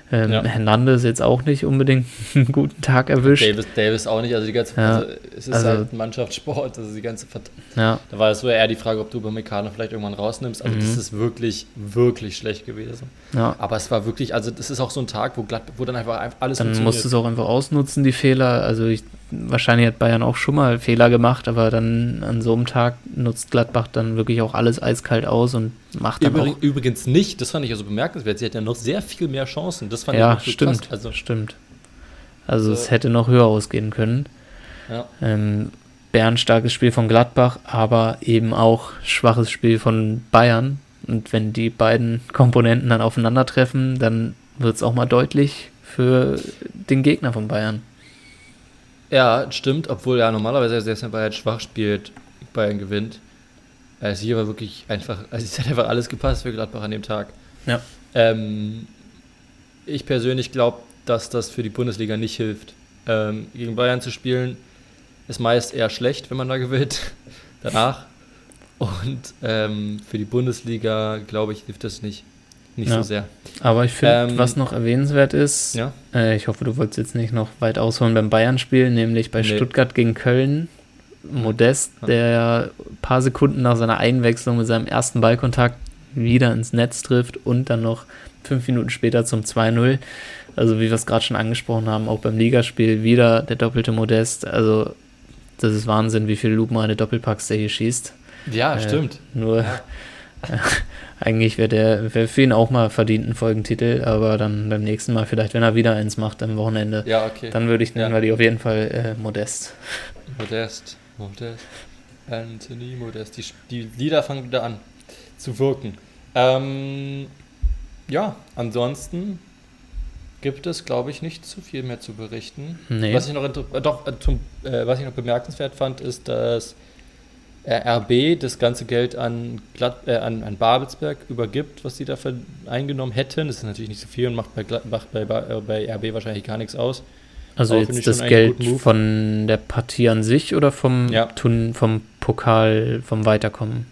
Ähm, ja. Hernandez jetzt auch nicht unbedingt einen guten Tag erwischt. Davis, Davis auch nicht, also die ganze, ja. also es ist also, halt Mannschaftssport, also die ganze, Vert ja. da war es so eher die Frage, ob du Upamecano vielleicht irgendwann rausnimmst, also mhm. das ist wirklich, wirklich schlecht gewesen. Ja. Aber es war wirklich, also das ist auch so ein Tag, wo, glatt, wo dann einfach alles Dann musst du es auch einfach ausnutzen, die Fehler, also ich wahrscheinlich hat Bayern auch schon mal Fehler gemacht, aber dann an so einem Tag nutzt Gladbach dann wirklich auch alles eiskalt aus und macht dann Übrig, auch Übrigens nicht, das fand ich also bemerkenswert, sie hat ja noch sehr viel mehr Chancen. Das fand ja, ich stimmt, krass. Also, stimmt. Also, also es hätte noch höher ausgehen können. Ja. Ähm, Bern starkes Spiel von Gladbach, aber eben auch schwaches Spiel von Bayern. Und wenn die beiden Komponenten dann aufeinandertreffen, dann wird es auch mal deutlich für den Gegner von Bayern. Ja, stimmt, obwohl ja normalerweise, selbst wenn Bayern schwach spielt, Bayern gewinnt. Also hier war wirklich einfach, also es hat einfach alles gepasst für Gladbach an dem Tag. Ja. Ähm, ich persönlich glaube, dass das für die Bundesliga nicht hilft. Ähm, gegen Bayern zu spielen ist meist eher schlecht, wenn man da gewinnt. Danach. Und ähm, für die Bundesliga, glaube ich, hilft das nicht nicht ja. so sehr. Aber ich finde, ähm, was noch erwähnenswert ist, ja? äh, ich hoffe, du wolltest jetzt nicht noch weit ausholen beim Bayern-Spiel, nämlich bei nee. Stuttgart gegen Köln. Modest, der ein paar Sekunden nach seiner Einwechslung mit seinem ersten Ballkontakt wieder ins Netz trifft und dann noch fünf Minuten später zum 2-0. Also wie wir es gerade schon angesprochen haben, auch beim Ligaspiel wieder der doppelte Modest. Also das ist Wahnsinn, wie viele lupenreine Doppelpacks der hier schießt. Ja, äh, stimmt. Nur ja. Eigentlich wäre der wär für ihn auch mal verdient ein Folgentitel, aber dann beim nächsten Mal vielleicht, wenn er wieder eins macht am Wochenende, ja, okay. dann würde ich nennen ja. wir die auf jeden Fall äh, Modest. Modest, Modest, Anthony Modest. Die, die Lieder fangen wieder an zu wirken. Ähm, ja, ansonsten gibt es, glaube ich, nicht zu viel mehr zu berichten. Nee. Was ich noch, äh, doch, äh, zum, äh, was ich noch bemerkenswert fand, ist, dass RB das ganze Geld an, Glatt, äh, an, an Babelsberg übergibt, was sie dafür eingenommen hätten. Das ist natürlich nicht so viel und macht bei, Glatt, macht bei, äh, bei RB wahrscheinlich gar nichts aus. Also Aber jetzt das Geld von der Partie an sich oder vom, Ja. Tun, vom Pokal, vom Weiterkommen?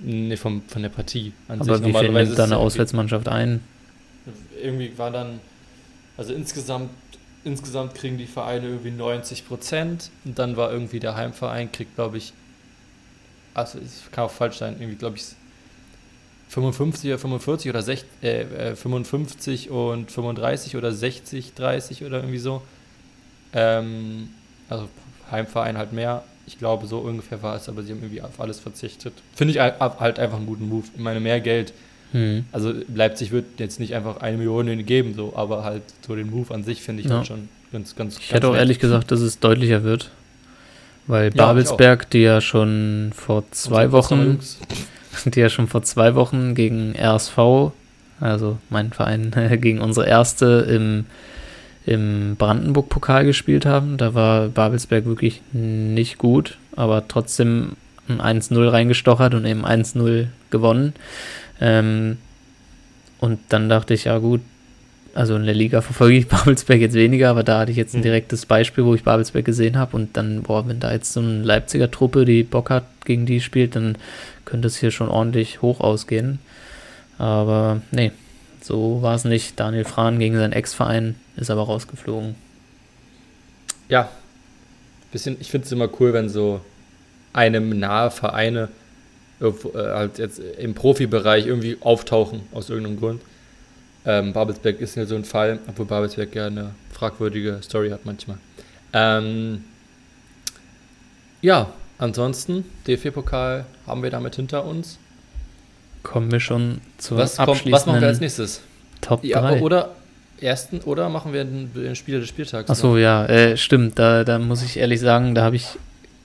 Nee, vom, von der Partie an Aber wie viel nimmt da eine Auswärtsmannschaft ein? Irgendwie war dann, also insgesamt, insgesamt kriegen die Vereine irgendwie 90 Prozent und dann war irgendwie der Heimverein, kriegt glaube ich, also es kann auch falsch sein, irgendwie glaube ich 55 oder 45 oder 60, äh, äh, 55 und 35 oder 60, 30 oder irgendwie so. Ähm, also Heimverein halt mehr. Ich glaube, so ungefähr war es, aber sie haben irgendwie auf alles verzichtet. Finde ich halt halt einfach einen guten Move. Ich meine, mehr Geld Hm. also Leipzig wird jetzt nicht einfach eine Million geben, so, aber halt so den Move an sich finde ich Ja. halt schon ganz, ganz. Ich ganz hätte auch nett. ehrlich gesagt, dass es deutlicher wird. Weil ich Babelsberg, die ja schon vor zwei Wochen, die ja schon vor zwei Wochen gegen RSV, also mein Verein, gegen unsere erste im, im Brandenburg-Pokal gespielt haben. Da war Babelsberg wirklich nicht gut, aber trotzdem ein 1-0 reingestochert und eben 1-0 gewonnen. Ähm, und dann dachte ich, ja gut, also in der Liga verfolge ich Babelsberg jetzt weniger, aber da hatte ich jetzt ein Mhm. direktes Beispiel, wo ich Babelsberg gesehen habe. Und dann, boah, wenn da jetzt so eine Leipziger Truppe, die Bock hat, gegen die spielt, dann könnte es hier schon ordentlich hoch ausgehen. Aber nee, so war es nicht. Daniel Frahn gegen seinen Ex-Verein ist aber rausgeflogen. Ja, bisschen, ich finde es immer cool, wenn so einem nahe Vereine irgendwo, äh, halt jetzt im Profibereich irgendwie auftauchen, aus irgendeinem Grund. Ähm, Babelsberg ist ja so ein Fall, obwohl Babelsberg ja eine fragwürdige Story hat manchmal. Ähm, ja, ansonsten, DFB-Pokal haben wir damit hinter uns. Kommen wir schon zur Was, kommt, was machen wir als abschließenden nächstes? Top 3. Ja, oder ersten oder machen wir den, den Spieler des Spieltags? Ach so, ja, äh, stimmt. Da, da muss ich ehrlich sagen, da habe ich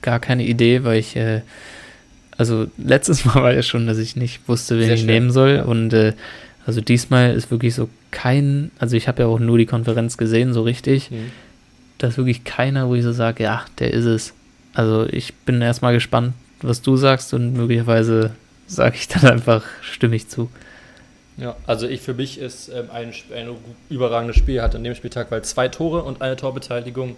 gar keine Idee, weil ich, äh, also letztes Mal war ja schon, dass ich nicht wusste, wen Sehr ich schwer, nehmen soll. ja. Und äh, also diesmal ist wirklich so kein, also ich habe ja auch nur die Konferenz gesehen, so richtig. Hm. Da ist wirklich keiner, wo ich so sage, ja, der ist es. Also ich bin erstmal gespannt, was du sagst und möglicherweise sage ich dann einfach stimmig zu. Ja, also ich für mich ist ähm, ein, ein überragendes Spiel hat an dem Spieltag, weil zwei Tore und eine Torbeteiligung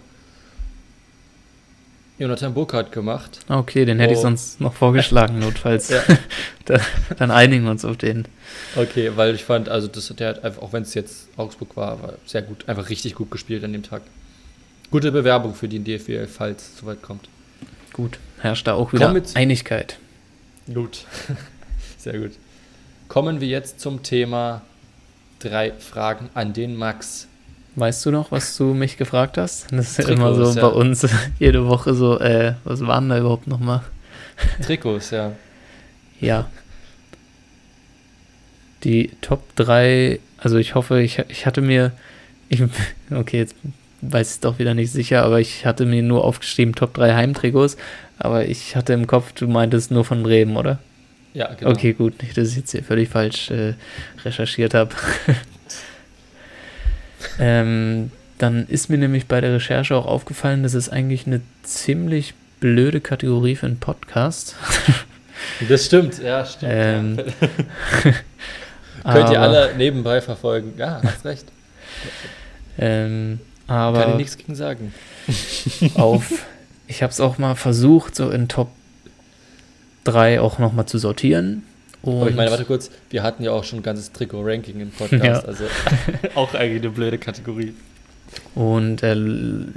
Jonathan Burkhardt gemacht. Okay, den hätte ich Oh. sonst noch vorgeschlagen, notfalls. Dann einigen wir uns auf den. Okay, weil ich fand, also das der hat einfach, auch wenn es jetzt Augsburg war, war sehr gut, einfach richtig gut gespielt an dem Tag. Gute Bewerbung für den DFB, falls es soweit kommt. Gut, herrscht da auch wieder Einigkeit. Gut. Sehr gut. Kommen wir jetzt zum Thema drei Fragen an den Max. Weißt du noch, was du mich gefragt hast? Das ist ja Trikots, immer so ja. bei uns jede Woche so, äh, was waren da überhaupt nochmal? Trikots, ja. Ja. Die Top 3, also ich hoffe, ich, ich hatte mir, ich, okay, jetzt weiß ich doch wieder nicht sicher, aber ich hatte mir nur aufgeschrieben Top 3 Heimtrikots, aber ich hatte im Kopf, du meintest nur von Bremen, oder? Ja, genau. Okay, gut, nicht, dass ich jetzt hier völlig falsch äh, recherchiert habe. ähm, dann ist mir nämlich bei der Recherche auch aufgefallen, dass es eigentlich eine ziemlich blöde Kategorie für einen Podcast. Das stimmt, ja, stimmt. Ähm, ja. Könnt ihr Aber- alle nebenbei verfolgen. Ja, hast recht. Ähm, Kann ich aber nichts gegen sagen. auf, ich habe es auch mal versucht, so in Top 3 auch nochmal zu sortieren. Und Aber ich meine, warte kurz, wir hatten ja auch schon ein ganzes Trikot-Ranking im Podcast, Ja. also auch eigentlich eine blöde Kategorie. Und äh,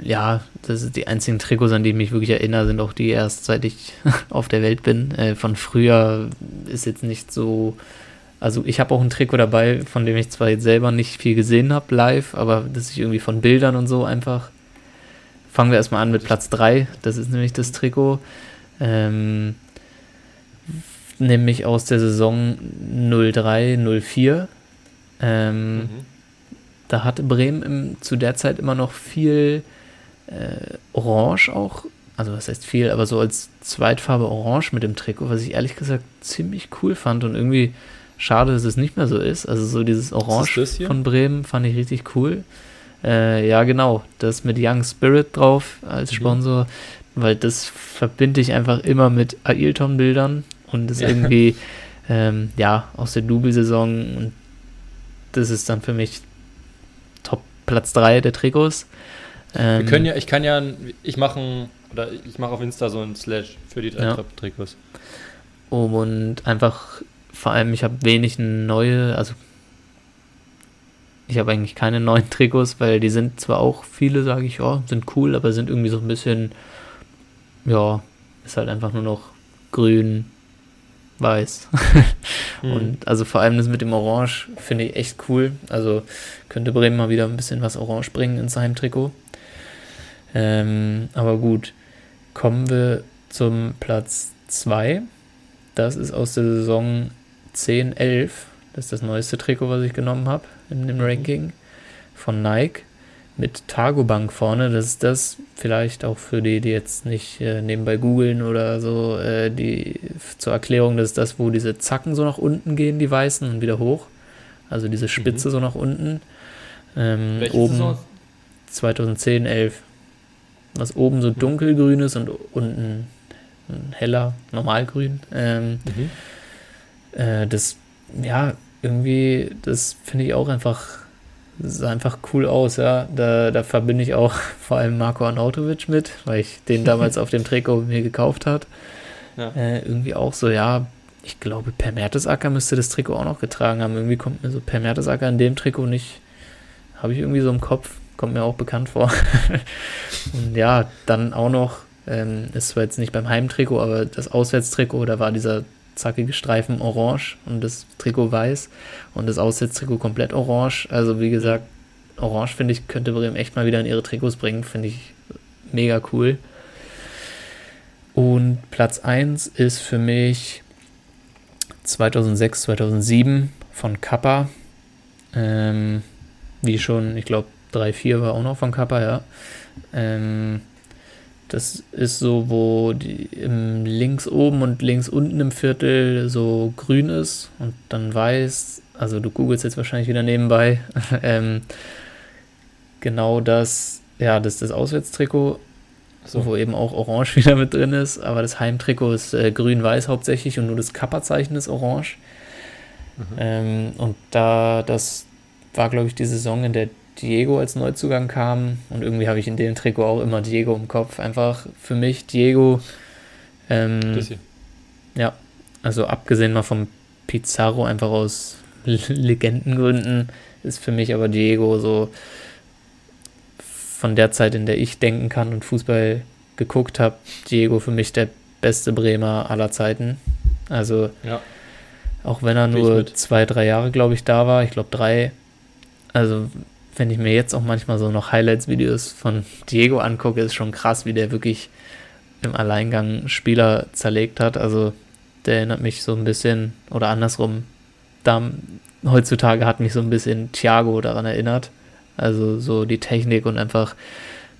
ja, das ist die einzigen Trikots, an die ich mich wirklich erinnere, sind auch die erst seit ich auf der Welt bin. Äh, von früher ist jetzt nicht so. Also ich habe auch ein Trikot dabei, von dem ich zwar jetzt selber nicht viel gesehen habe live, aber das ich irgendwie von Bildern und so einfach. Fangen wir erstmal an mit Platz 3. Das ist nämlich das Trikot. Ähm, nämlich aus der Saison 03-04. Ähm, Mhm. da hatte Bremen im, zu der Zeit immer noch viel äh, Orange auch. Also was heißt viel, aber so als Zweitfarbe Orange mit dem Trikot, was ich ehrlich gesagt ziemlich cool fand und irgendwie Schade, dass es nicht mehr so ist. Also so dieses Orange von Bremen fand ich richtig cool. Äh, ja, genau. Das mit Young Spirit drauf als Mhm. Sponsor, weil das verbinde ich einfach immer mit Ailton-Bildern und ist Ja. irgendwie, ähm, ja, aus der Double-Saison und das ist dann für mich Top Platz 3 der Trikots. Ähm, Wir können ja, ich kann ja, ich mache oder ich mache auf Insta so ein Slash für die drei Ja. Tri- Trikots. Und einfach, vor allem, ich habe wenig neue, also ich habe eigentlich keine neuen Trikots, weil die sind zwar auch viele, sage ich, ja, sind cool, aber sind irgendwie so ein bisschen, ja, ist halt einfach nur noch grün, weiß. Mhm. Und also vor allem das mit dem Orange finde ich echt cool. Also könnte Bremen mal wieder ein bisschen was Orange bringen ins Heimtrikot. Ähm, aber gut, kommen wir zum Platz 2. Das ist aus der Saison 10, 11. Das ist das neueste Trikot, was ich genommen habe in dem Mhm. Ranking von Nike. Mit Targobank vorne. Das ist das vielleicht auch für die, die jetzt nicht äh, nebenbei googeln oder so, äh, die zur Erklärung, das ist das, wo diese Zacken so nach unten gehen, die weißen, und wieder hoch. Also diese Spitze so nach unten. Ähm, Welche oben Saison? 2010, 11. Was oben so dunkelgrün ist und unten heller, normalgrün. Ähm, Mhm. äh, das, ja, irgendwie, das finde ich auch einfach, das sah einfach cool aus, ja. Da, da verbinde ich auch vor allem Marco Arnautovic mit, weil ich den damals auf dem Trikot mir gekauft hat. Ja. Äh, irgendwie auch so, ja, ich glaube, Per Mertesacker müsste das Trikot auch noch getragen haben. Irgendwie kommt mir so Per Mertesacker in dem Trikot nicht, habe ich irgendwie so im Kopf, kommt mir auch bekannt vor. Und ja, dann auch noch, ähm, ist zwar jetzt nicht beim Heimtrikot, aber das Auswärtstrikot, da war dieser zackige Streifen orange und das Trikot weiß und das Auswärtstrikot komplett orange. Also wie gesagt, orange finde ich, könnte Bremen echt mal wieder in ihre Trikots bringen, finde ich mega cool. Und Platz 1 ist für mich 2006, 2007 von Kappa. Ähm, wie schon, ich glaube 3, 4 war auch noch von Kappa, ja. Ähm, das ist so, wo die im links oben und links unten im Viertel so grün ist und dann weiß. Also du googelst jetzt wahrscheinlich wieder nebenbei. ähm, genau das, ja, das ist das Auswärtstrikot, So. wo eben auch orange wieder mit drin ist. Aber das Heimtrikot ist äh, grün-weiß hauptsächlich und nur das Kappa-Zeichen ist orange. Mhm. Ähm, und da, das war, glaube ich, die Saison, in der Diego als Neuzugang kam. Und irgendwie habe ich in dem Trikot auch immer Diego im Kopf. Einfach für mich Diego. Ähm, Das hier. ja, also abgesehen mal vom Pizarro, einfach aus Legendengründen, ist für mich aber Diego so von der Zeit, in der ich denken kann und Fußball geguckt habe, Diego für mich der beste Bremer aller Zeiten. Also Ja. auch wenn er nur zwei, drei Jahre, glaube ich, da war. Ich glaube drei. Also wenn ich mir jetzt auch manchmal so noch Highlights-Videos von Diego angucke, ist schon krass, wie der wirklich im Alleingang Spieler zerlegt hat. Also der erinnert mich so ein bisschen, oder andersrum, da, heutzutage hat mich so ein bisschen Thiago daran erinnert. Also so die Technik und einfach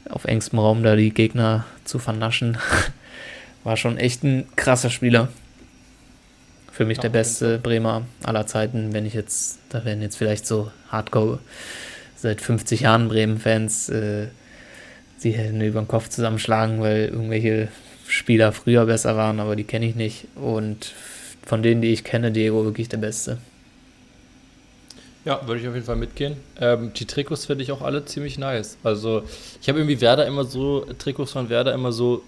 auf engstem Raum da die Gegner zu vernaschen. War schon echt ein krasser Spieler. Für mich Ja, der beste Bremer aller Zeiten, wenn ich jetzt, da werden jetzt vielleicht so Hardcore seit 50 Jahren Bremen-Fans äh, die Hände über den Kopf zusammenschlagen, weil irgendwelche Spieler früher besser waren, aber die kenne ich nicht. Und von denen, die ich kenne, Diego wirklich der Beste. Ja, würde ich auf jeden Fall mitgehen. Ähm, die Trikots finde ich auch alle ziemlich nice. Also, ich habe irgendwie Werder immer so, Trikots von Werder immer so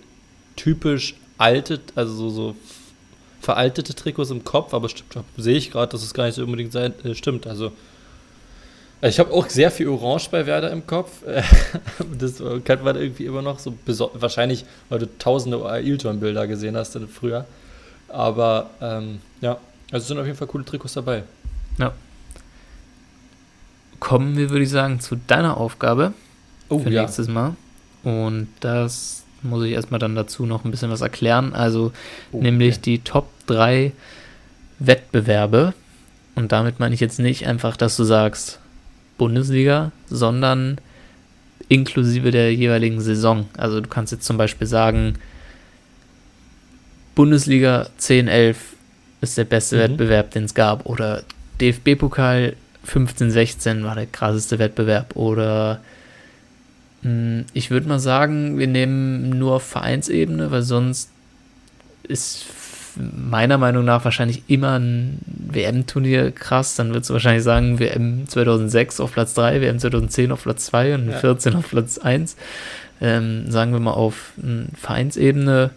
typisch alte, also so, so veraltete Trikots im Kopf, aber stimmt, sehe ich gerade, dass es gar nicht so unbedingt sein, äh, stimmt. Also, ich habe auch sehr viel Orange bei Werder im Kopf. Das kennt man irgendwie immer noch so, wahrscheinlich, weil du tausende Ailton-Bilder gesehen hast äh, früher. Aber ähm, ja, also es sind auf jeden Fall coole Trikots dabei. Kommen wir, würde ich sagen, zu deiner Aufgabe Oh für nächstes Mal. Und das muss ich erstmal dann dazu noch ein bisschen was erklären. Also Oh, nämlich okay. die Top 3 Wettbewerbe. Und damit meine ich jetzt nicht einfach, dass du sagst Bundesliga, sondern inklusive der jeweiligen Saison. Also du kannst jetzt zum Beispiel sagen, Bundesliga 10, 11 ist der beste Mhm. Wettbewerb, den es gab. Oder DFB-Pokal 15, 16 war der krasseste Wettbewerb. Oder mh, ich würde mal sagen, wir nehmen nur auf Vereinsebene, weil sonst ist meiner Meinung nach wahrscheinlich immer ein WM-Turnier krass. Dann würdest du wahrscheinlich sagen, WM 2006 auf Platz 3, WM 2010 auf Platz 2 und Ja. 14 auf Platz 1. Ähm, sagen wir mal auf mh, Vereinsebene,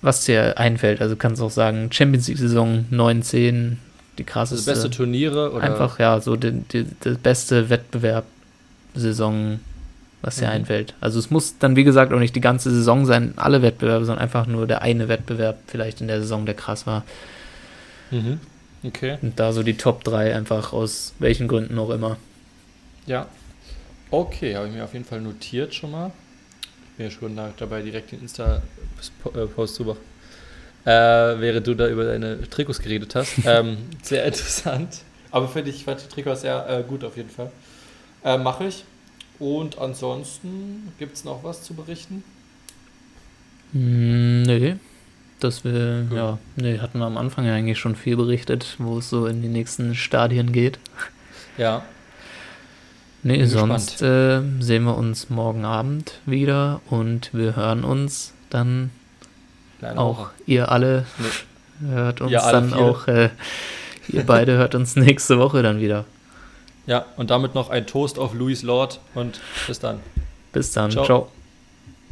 was dir einfällt. Also kannst du auch sagen, Champions League-Saison 9, 10, die Also krasseste. beste Turniere oder Einfach, ja, so die, die, die beste Wettbewerb-Saison, was dir Mhm. einfällt. Also es muss dann, wie gesagt, auch nicht die ganze Saison sein, alle Wettbewerbe, sondern einfach nur der eine Wettbewerb vielleicht in der Saison, der krass war. Mhm. Okay. Und da so die Top 3 einfach aus welchen Gründen auch immer. Ja. Okay, habe ich mir auf jeden Fall notiert schon mal. Ich bin ja schon dabei, direkt den Insta-Post zu machen. Äh, während du da über deine Trikots geredet hast. ähm, sehr interessant. Aber finde ich, ich fand die Trikots sehr äh, gut auf jeden Fall. Äh, Mache ich. Und ansonsten gibt es noch was zu berichten? Hm, nee. Dass wir, Gut. ja, nee, hatten wir am Anfang ja eigentlich schon viel berichtet, wo es so in die nächsten Stadien geht. Ja. Nee, Bin sonst äh, sehen wir uns morgen Abend wieder und wir hören uns dann Kleine auch. Woche. Ihr alle Nee. hört uns alle dann vier. auch, äh, ihr beide hört uns nächste Woche dann wieder. Ja, und damit noch ein Toast auf Louis Lord und bis dann. Bis dann. Ciao. Ciao.